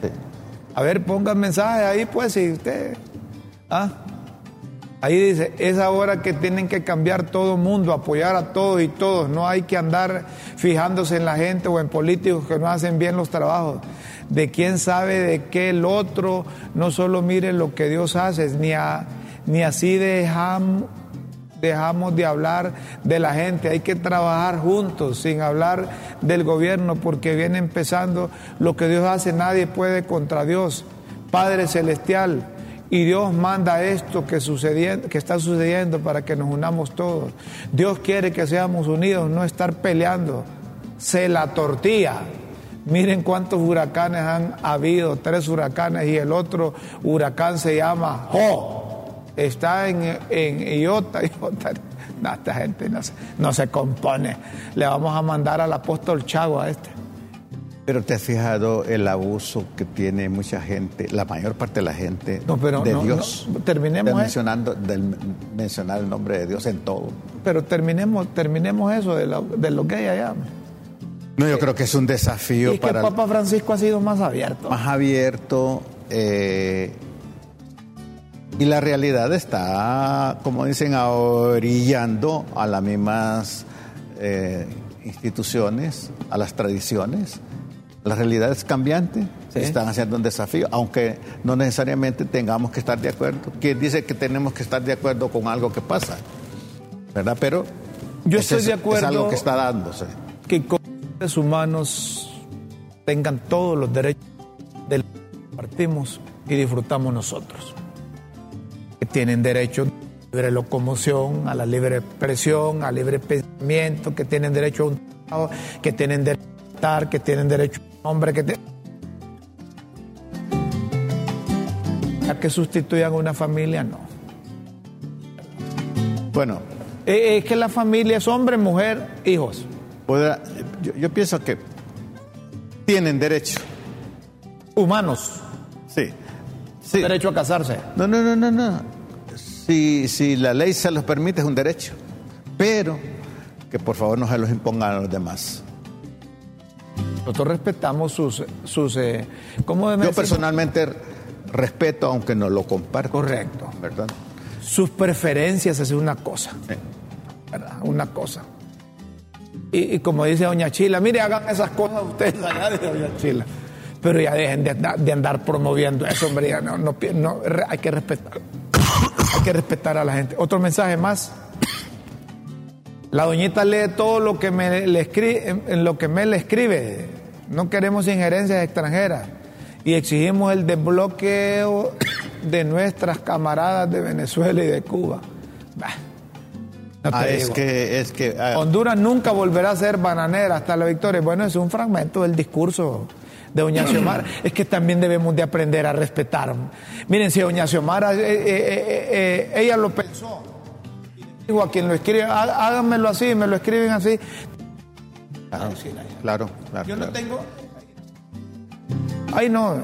S1: A ver, pongan mensajes ahí, pues, si usted. ¿Ah? Ahí dice, es ahora que tienen que cambiar todo el mundo, apoyar a todos y todos. No hay que andar fijándose en la gente o en políticos que no hacen bien los trabajos. De quién sabe de qué el otro, no solo mire lo que Dios hace, ni, a- ni así dejamos, dejamos de hablar de la gente. Hay que trabajar juntos, sin hablar del gobierno, porque viene empezando lo que Dios hace, nadie puede contra Dios. Padre Celestial, y Dios manda esto que, sucediendo, que está sucediendo para que nos unamos todos. Dios quiere que seamos unidos, no estar peleando. Se la tortilla. Miren cuántos huracanes han habido, tres huracanes y el otro huracán se llama Jo. Está en, en Iota, Iota. No, esta gente no se, no se compone. Le vamos a mandar al apóstol Chago a este.
S2: Pero te has fijado el abuso que tiene mucha gente, la mayor parte de la gente
S1: No, pero
S2: de
S1: no,
S2: Dios.
S1: no, terminemos,
S2: De mencionando, mencionar el nombre de Dios en todo.
S1: Pero terminemos, terminemos eso de, lo- de lo que hay allá.
S2: No, yo creo que es un desafío
S1: Y es que
S2: para
S1: el Papa Francisco ha sido más abierto.
S2: más abierto eh, y la realidad está, como dicen, orillando a las mismas eh, instituciones, a las tradiciones. La realidad es cambiante,
S1: Sí.
S2: están haciendo un desafío, aunque no necesariamente tengamos que estar de acuerdo. ¿Quién dice que tenemos que estar de acuerdo con algo que pasa? ¿Verdad? Pero
S1: Yo estoy
S2: es-
S1: de acuerdo.
S2: Es algo que está dándose.
S1: que como seres humanos tengan todos los derechos del que partimos y disfrutamos nosotros. Tienen derecho a la libre locomoción, a la libre expresión, al libre pensamiento, que tienen derecho a un trabajo, que tienen derecho a estar, que tienen derecho a un hombre, que te- a que sustituyan a una familia, no.
S2: Bueno,
S1: Eh, Es que la familia es hombre, mujer, hijos.
S2: podrá- yo, yo pienso que tienen derecho.
S1: Humanos,
S2: Sí. sí.
S1: derecho a casarse.
S2: No, no, no, no, no. Si, si la ley se los permite es un derecho, pero que por favor no se los impongan a los demás.
S1: Nosotros respetamos sus, sus eh, ¿cómo
S2: Yo personalmente respeto aunque no lo comparto.
S1: Correcto.
S2: ¿Verdad?
S1: Sus preferencias es una cosa,
S2: Sí.
S1: ¿verdad? Una cosa. Y, y como dice Doña Chila, mire, hagan esas cosas ustedes allá, dice Doña Chila. Pero ya dejen de, andar- de andar promoviendo eso, hombre, ya no, no, no, hay que respetar. Hay que respetar a la gente. Otro mensaje más. La doñita lee todo lo que me le escribe, en- en lo que me le escribe. No queremos injerencias extranjeras y exigimos el desbloqueo de nuestras camaradas de Venezuela y de Cuba. Bah, no te
S2: Ah, es que, es que, ah,
S1: Honduras nunca volverá a ser bananera hasta la victoria. Bueno, es un fragmento del discurso de Doña Xiomara. es que también debemos de aprender a respetar. Miren, si Doña Xiomara, eh, eh, eh, ella lo pensó. Digo a quien lo escribe, "Há- háganmelo así, me lo escriben así.
S2: claro, claro, claro,
S1: Yo no
S2: claro.
S1: tengo. Ay, no.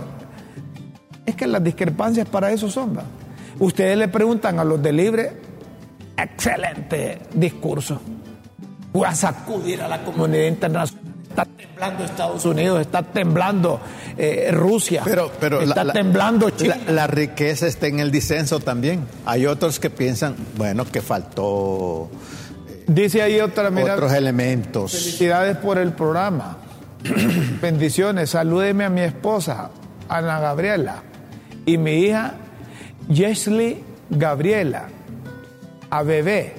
S1: Es que las discrepancias para eso son. ¿va? Ustedes le preguntan a los de Libre, excelente discurso. Voy a sacudir a la comunidad internacional. Está temblando Estados Unidos, está temblando eh, Rusia,
S2: Pero, pero
S1: está
S2: la-
S1: temblando China.
S2: La, la riqueza está en el disenso también. Hay otros que piensan, bueno, que faltó
S1: Dice ahí otra, mira,
S2: otros elementos.
S1: Felicidades por el programa. Bendiciones. Salúdeme a mi esposa, Ana Gabriela, y mi hija, Jesly Gabriela, a bebé.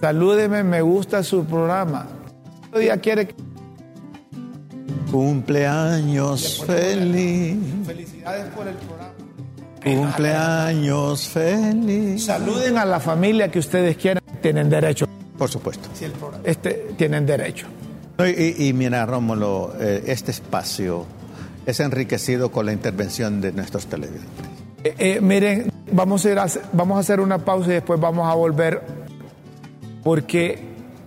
S1: Salúdeme, me gusta su programa. Día quiere que
S2: Cumpleaños feliz.
S1: Felicidades por el programa.
S2: Cumpleaños feliz.
S1: Saluden a la familia que ustedes quieran. Tienen derecho.
S2: Por supuesto.
S1: Este, tienen derecho.
S2: Y, y, mira, Rómulo, eh, este espacio es enriquecido con la intervención de nuestros televidentes.
S1: Eh, eh, miren, vamos a, ir a, vamos a hacer una pausa y después vamos a volver porque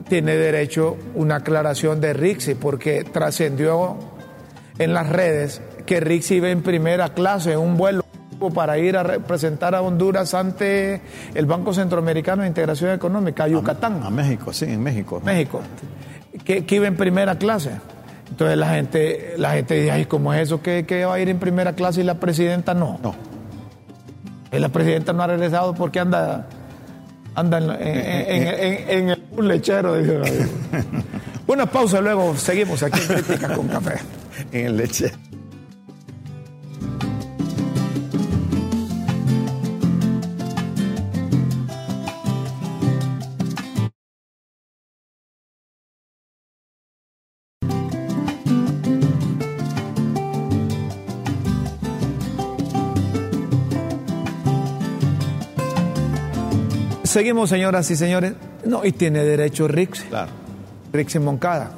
S1: tiene derecho una aclaración de Rixi, porque trascendió en las redes que Rixi iba en primera clase en un vuelo para ir a representar a Honduras ante el Banco Centroamericano de Integración Económica, a Yucatán.
S2: A, México, sí, en México.
S1: México. Que, que, iba en primera clase. Entonces la gente, la gente dice, ay, ¿cómo es eso que, que va a ir en primera clase y la presidenta no?
S2: No.
S1: La presidenta no ha regresado porque anda, anda en, en, en, en el un lechero. Dice, Una pausa, luego seguimos aquí en Crítica con Café.
S2: en el lechero.
S1: Seguimos, señoras y señores. No, y tiene derecho Rix.
S2: Claro.
S1: Rix Moncada.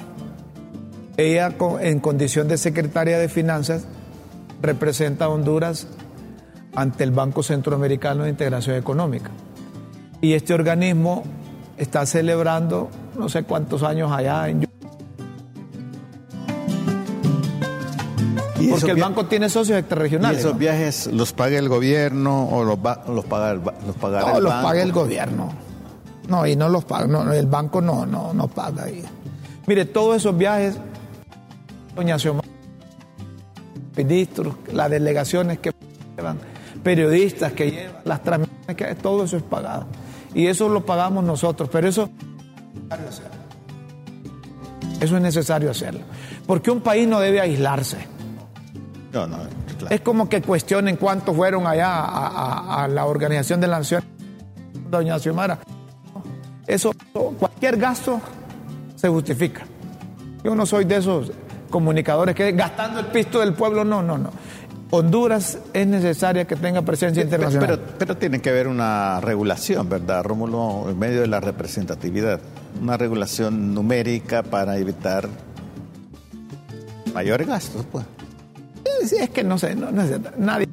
S1: Ella, en condición de secretaria de Finanzas, representa a Honduras ante el Banco Centroamericano de Integración Económica. Y este organismo está celebrando no sé cuántos años allá en Porque el banco tiene socios extrarregionales.
S2: ¿Y esos
S1: ¿no?
S2: viajes los paga el gobierno o los, va, los paga el, los paga
S1: no,
S2: el
S1: los
S2: banco?
S1: paga el gobierno. No, y no los paga, no, el banco no, no, no paga ahí. Mire, todos esos viajes, doña Xiomara, ministros, las delegaciones que llevan, periodistas que llevan, las transmisiones que todo eso es pagado. Y eso lo pagamos nosotros, pero eso eso es necesario hacerlo. Porque un país no debe aislarse.
S2: No, no, claro.
S1: Es como que cuestionen cuántos fueron allá a, a, a la Organización de las Naciones, doña Xiomara. Eso, cualquier gasto se justifica. Yo no soy de esos comunicadores que gastando el pisto del pueblo, no, no, no. Honduras es necesaria que tenga presencia internacional.
S2: Pero, pero, tiene que haber una regulación, ¿verdad, Rómulo? En medio de la representatividad. Una regulación numérica para evitar mayores gastos, pues.
S1: Es que no sé, no, nadie.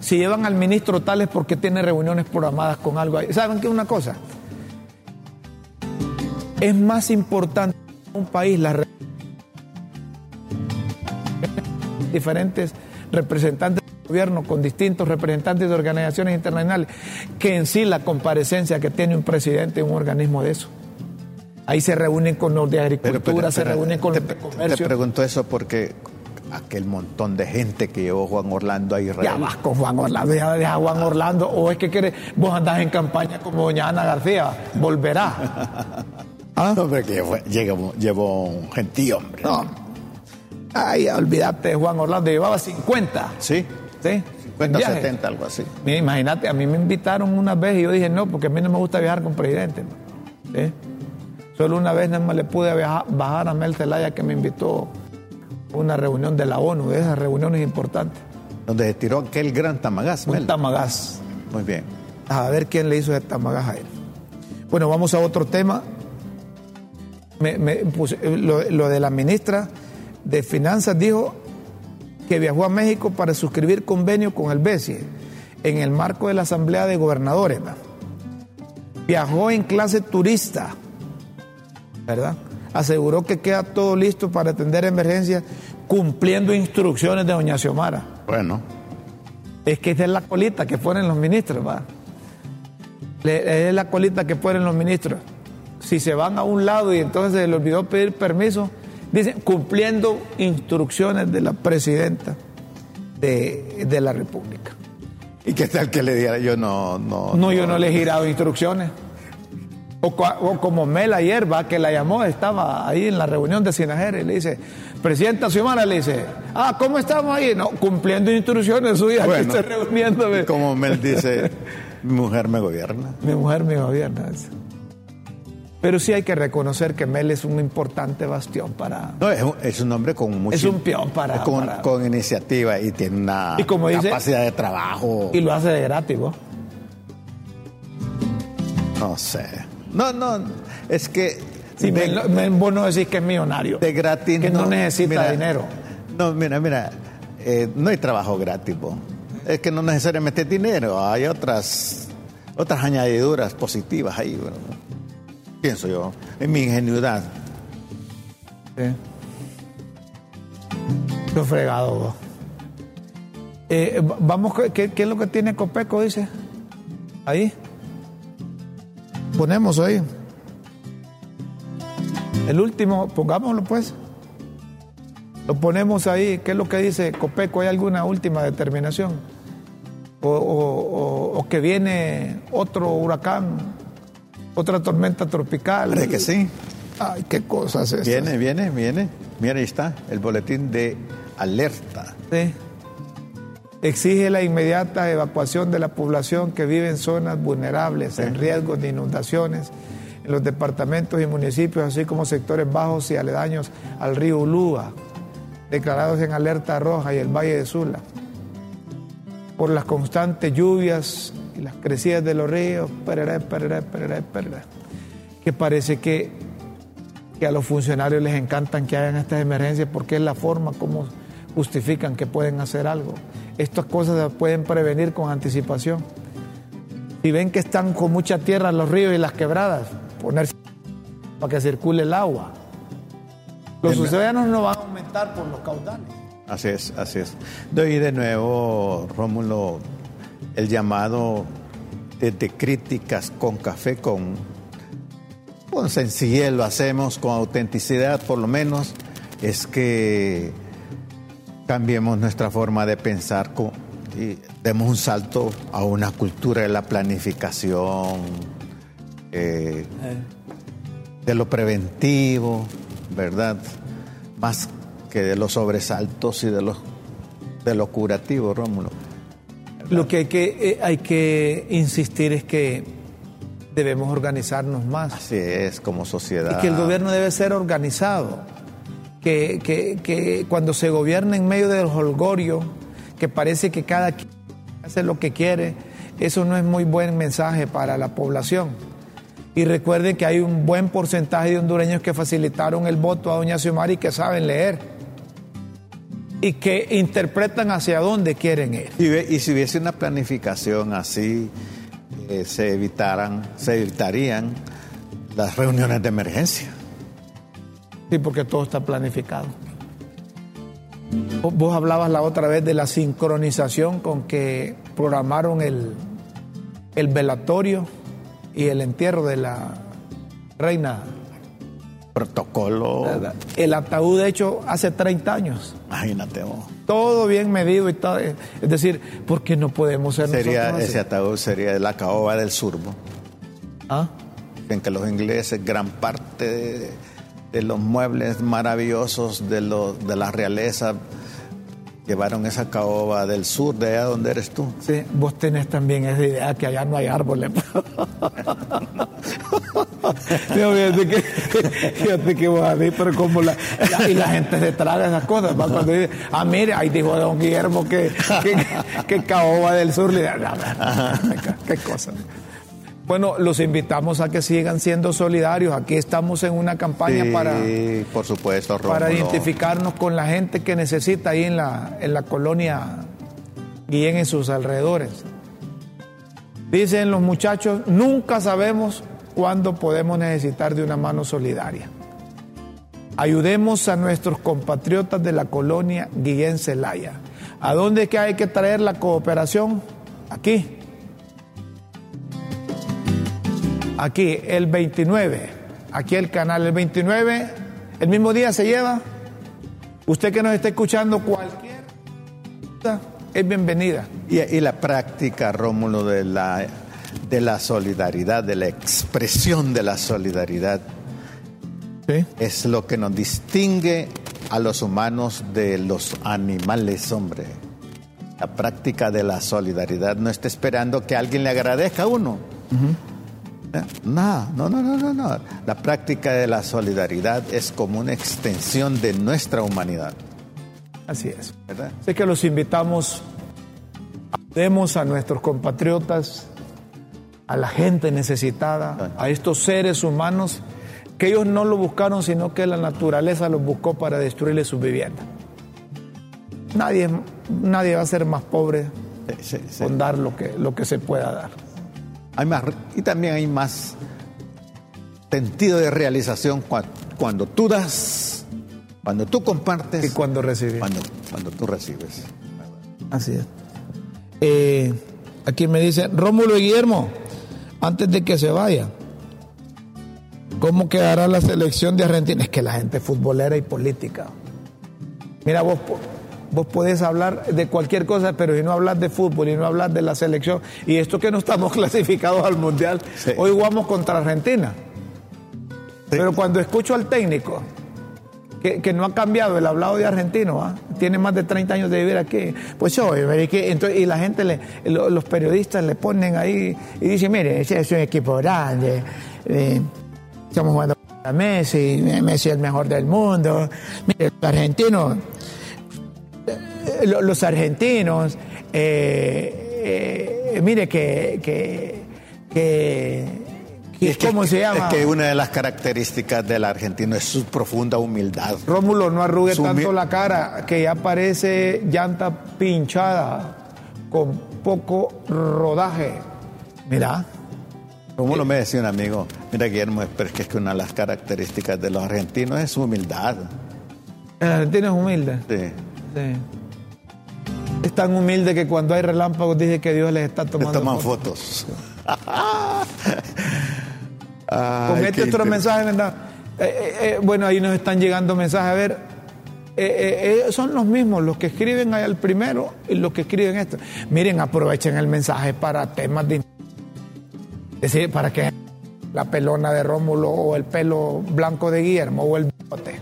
S1: Si llevan al ministro tal es porque tiene reuniones programadas con algo ahí. ¿Saben qué una cosa? Es más importante un país la diferentes representantes del gobierno con distintos representantes de organizaciones internacionales que en sí la comparecencia que tiene un presidente en un organismo de eso. Ahí se reúnen con los de agricultura, pero, pero, se pero, reúnen con
S2: te,
S1: los de comercio.
S2: Te pregunto eso porque aquel montón de gente que llevó Juan Orlando a Israel.
S1: Ya vas con Juan Orlando, ya deja a Juan Orlando, o es que quiere, vos andás en campaña como doña Ana García, volverá.
S2: ¿Ah? No, hombre, que llevó, llevó un gentío, hombre.
S1: No. Ay, olvídate de Juan Orlando, llevaba 50.
S2: Sí.
S1: ¿Sí?
S2: 50, 70, algo así.
S1: Mira, imagínate, a mí me invitaron una vez y yo dije no, porque a mí no me gusta viajar con presidente. ¿Sí? Solo una vez nada más le pude viajar, bajar a Mel Zelaya que me invitó a una reunión de la ONU, de esas reuniones importantes.
S2: Donde se tiró aquel gran tamagás,
S1: Un
S2: Mel.
S1: tamagás.
S2: Muy bien.
S1: A ver quién le hizo ese tamagás a él. Bueno, vamos a otro tema. Me, me puse, lo, lo de la ministra de Finanzas dijo que viajó a México para suscribir convenio con el BESIE en el marco de la Asamblea de Gobernadores. Viajó en clase turista, ¿verdad? Aseguró que queda todo listo para atender emergencias cumpliendo instrucciones de doña Xiomara.
S2: Bueno.
S1: Es que esa es la colita que ponen los ministros, ¿va? Es la colita que ponen los ministros. Si se van a un lado y entonces se les olvidó pedir permiso, dicen cumpliendo instrucciones de la presidenta de, de la República.
S2: ¿Y qué tal que le diera? Yo no. No,
S1: no yo no le he girado instrucciones. O, o, como Mel ayer, va, que la llamó, estaba ahí en la reunión de Sinajera y le dice, Presidenta Xiomara, le dice, ah, ¿cómo estamos ahí? No, cumpliendo instrucciones suyas,
S2: bueno,
S1: que reuniéndome.
S2: Como Mel dice, mi mujer me gobierna.
S1: Mi mujer me gobierna. Pero sí hay que reconocer que Mel es un importante bastión para...
S2: No, es un, es un hombre con mucho...
S1: Es un peón para...
S2: Con,
S1: para-
S2: con iniciativa y tiene una
S1: Y como dice-
S2: capacidad de trabajo.
S1: Y lo hace de gratis, ¿vos?
S2: No sé. No, no, es que...
S1: Si
S2: de,
S1: Mel- Mel- vos no decís que es millonario.
S2: de gratis...
S1: que no necesita dinero.
S2: No, mira, mira, eh, no hay trabajo gratis. Es que no necesariamente es dinero, hay otras, otras añadiduras positivas ahí, bueno, pienso yo, en mi ingenuidad.
S1: Sí. Qué fregado, vos. Eh, va- vamos, ¿qué, qué es lo que tiene Copeco, dice? Ahí. Ponemos ahí. El último, pongámoslo pues. Lo ponemos ahí. ¿Qué es lo que dice Copeco? ¿Hay alguna última determinación? O, o- o- o que viene otro huracán, otra tormenta tropical.
S2: Parece que sí.
S1: Ay, qué cosas estas.
S2: Viene, viene, viene. Mira, ahí está, el boletín de alerta.
S1: Sí. Exige la inmediata evacuación de la población que vive en zonas vulnerables, en riesgo de inundaciones, en los departamentos y municipios, así como sectores bajos y aledaños al río Ulúa, declarados en alerta roja y el Valle de Sula. Por las constantes lluvias y las crecidas de los ríos, pereré, pereré, pereré, pereré, que parece que que a los funcionarios les encantan que hagan estas emergencias porque es la forma como justifican que pueden hacer algo. Estas cosas se pueden prevenir con anticipación. Si ven que están con mucha tierra los ríos y las quebradas, ponerse para que circule el agua. Los
S2: Em-
S1: océanos no van a aumentar por los caudales.
S2: Así es, así es. Doy de nuevo, Rómulo, el llamado de, de críticas con café, con, con sencillez, lo hacemos con autenticidad por lo menos, es que cambiemos nuestra forma de pensar y demos un salto a una cultura de la planificación, eh, de lo preventivo, ¿verdad? Más que de los sobresaltos y de los de lo curativo, Rómulo.
S1: Lo que hay que, eh, hay que insistir es que debemos organizarnos más.
S2: Así es, como sociedad.
S1: Y que el gobierno debe ser organizado. Que, que- que cuando se gobierna en medio del holgorio, que parece que cada quien hace lo que quiere, eso no es muy buen mensaje para la población. Y recuerden que hay un buen porcentaje de hondureños que facilitaron el voto a doña Xiomara y que saben leer. Y que interpretan hacia dónde quieren ir.
S2: Y, si hubiese una planificación así, eh, se evitaran, se evitarían las reuniones de emergencia.
S1: Sí, porque todo está planificado. Vos- hablabas la otra vez de la sincronización con que programaron el, el velatorio y el entierro de la reina.
S2: Protocolo,
S1: El ataúd hecho hace 30 años.
S2: imagínate vos.
S1: Todo bien medido y todo. Es decir, ¿por qué no podemos ser
S2: Sería,
S1: nosotros
S2: ese ataúd sería la caoba del surbo.
S1: ¿Ah?
S2: en que los ingleses, gran parte de, de los muebles maravillosos de, lo- de la realeza, llevaron esa caoba del sur, de allá donde eres tú.
S1: Sí, vos tenés también esa idea que allá no hay árboles. Fíjate que, fíjate que vos a mí, pero como la, la- y la gente se traga esas cosas. ¿va? Cuando dice, ah, mire, ahí dijo don Guillermo que, que, que caoba del sur. Le digo, "No, no, qué cosa. Bueno, los invitamos a que sigan siendo solidarios. Aquí estamos en una campaña
S2: Sí,
S1: para
S2: por supuesto,
S1: para identificarnos con la gente que necesita ahí en la, en la colonia Guillén en sus alrededores. Dicen los muchachos, nunca sabemos cuándo podemos necesitar de una mano solidaria. Ayudemos a nuestros compatriotas de la colonia Guillén Celaya. ¿A dónde es que hay que traer la cooperación? Aquí. Aquí, el 29. Aquí el canal, el 29. El mismo día se lleva. Usted que nos está escuchando, cualquier cosa es bienvenida.
S2: Y, y la práctica, Rómulo, de la, de la solidaridad, de la expresión de la solidaridad,
S1: ¿Sí?
S2: es lo que nos distingue a los humanos de los animales, hombre. La práctica de la solidaridad no está esperando que alguien le agradezca a uno. ¿Eh? No, no, no, no, no, La práctica de la solidaridad es como una extensión de nuestra humanidad.
S1: Así es. ¿verdad? Así que los invitamos, demos a nuestros compatriotas, a la gente necesitada, a estos seres humanos que ellos no lo buscaron, sino que la naturaleza los buscó para destruirle su vivienda. Nadie, nadie va a ser más pobre con dar lo que, lo que se pueda dar.
S2: Hay más, y también hay más sentido de realización cuando, tú das, cuando tú compartes.
S1: Y cuando recibes.
S2: Cuando, cuando tú recibes.
S1: Así es. Eh, aquí me dice Rómulo y Guillermo, antes de que se vaya, ¿cómo quedará la selección de Argentina? Es que la gente futbolera y política. Mira, vos Vos podés hablar de cualquier cosa, pero si no hablas de fútbol y no hablas de la selección, y esto que no estamos clasificados al Mundial, hoy jugamos contra Argentina. Pero cuando escucho al técnico, que, no ha cambiado el hablado de argentino, ¿ah? tiene más de 30 años de vivir aquí, pues yo, y la gente, le, los periodistas le ponen ahí y dicen, mire, ese es un equipo grande, eh, estamos jugando a Messi, Messi es el mejor del mundo, mire, los argentinos los argentinos, eh, eh, mire que, que, ¿cómo se llama?
S2: Es que una de las características del argentino es su profunda humildad.
S1: Rómulo, no arrugue tanto la cara, que ya parece llanta pinchada, con poco rodaje. Mira.
S2: Rómulo me decía un amigo, mira Guillermo, pero es que, es que una de las características de los argentinos es su humildad.
S1: ¿El argentino es humilde?
S2: Sí. Sí.
S1: Es tan humilde que cuando hay relámpagos dice que Dios les está tomando
S2: toman fotos.
S1: Con este otro mensaje, ¿verdad? Eh, eh, eh, bueno, ahí nos están llegando mensajes. A ver, son los mismos los que escriben ahí al primero y los que escriben esto. Miren, aprovechen el mensaje para temas de. Es decir, para que la pelona de Rómulo o el pelo blanco de Guillermo o el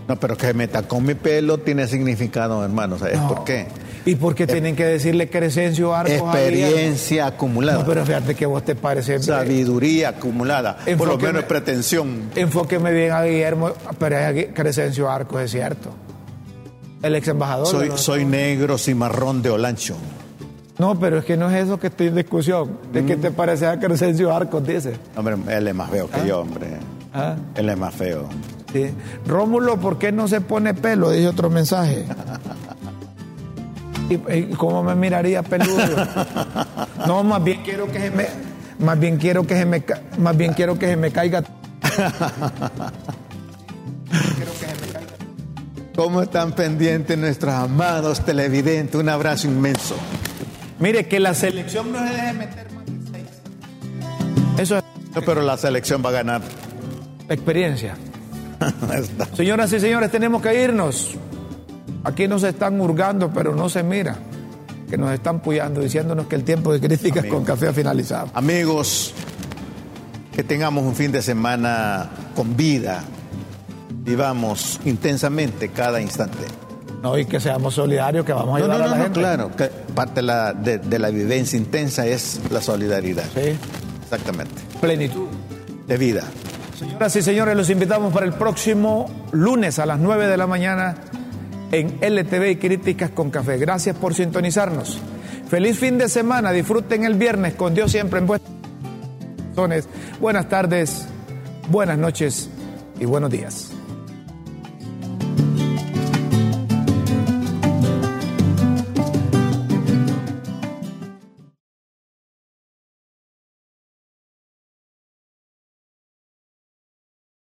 S2: No, pero que meta con mi pelo tiene significado, hermano. ¿Sabes por qué?
S1: ¿Y por qué tienen que decirle Crescencio Arcos
S2: Experiencia acumulada.
S1: No, pero fíjate que vos te parece...
S2: Sabiduría acumulada. por lo menos pretensión.
S1: Enfóqueme bien a Guillermo, pero Crescencio Arcos es cierto. El ex embajador.
S2: Soy, soy negro marrón de Olancho.
S1: No, pero es que no es eso que estoy en discusión. ¿De qué mm. te parece a Crescencio Arcos, dice?
S2: Hombre, él es más feo que ¿Ah? yo, hombre. ¿Ah? Él es más feo.
S1: Sí. Rómulo, ¿por qué no se pone pelo? Dice otro mensaje. ¿Y, cómo me miraría peludo? No, más bien quiero que se me, más bien quiero que se me, más bien quiero que se me caiga.
S2: ¿Cómo están pendientes nuestros amados televidentes? Un abrazo inmenso.
S1: Mire, que la selección no se deje meter más de seis.
S2: Eso es. pero la selección va a ganar.
S1: Experiencia. Señoras y señores, tenemos que irnos. Aquí nos están hurgando, pero no se mira. Que nos están puyando, diciéndonos que el tiempo de críticas con café ha finalizado.
S2: Amigos, que tengamos un fin de semana con vida. Vivamos intensamente cada instante.
S1: No, y que seamos solidarios, que vamos a ayudar a la gente.
S2: Claro, que parte de la, de la vivencia intensa es la solidaridad.
S1: Sí.
S2: Exactamente.
S1: Plenitud.
S2: De vida.
S1: Señoras y señores, los invitamos para el próximo lunes a las 9 de la mañana en LTV y Críticas con Café. Gracias por sintonizarnos. Feliz fin de semana. Disfruten el viernes con Dios siempre en vuestras Buenas tardes, buenas noches y buenos días.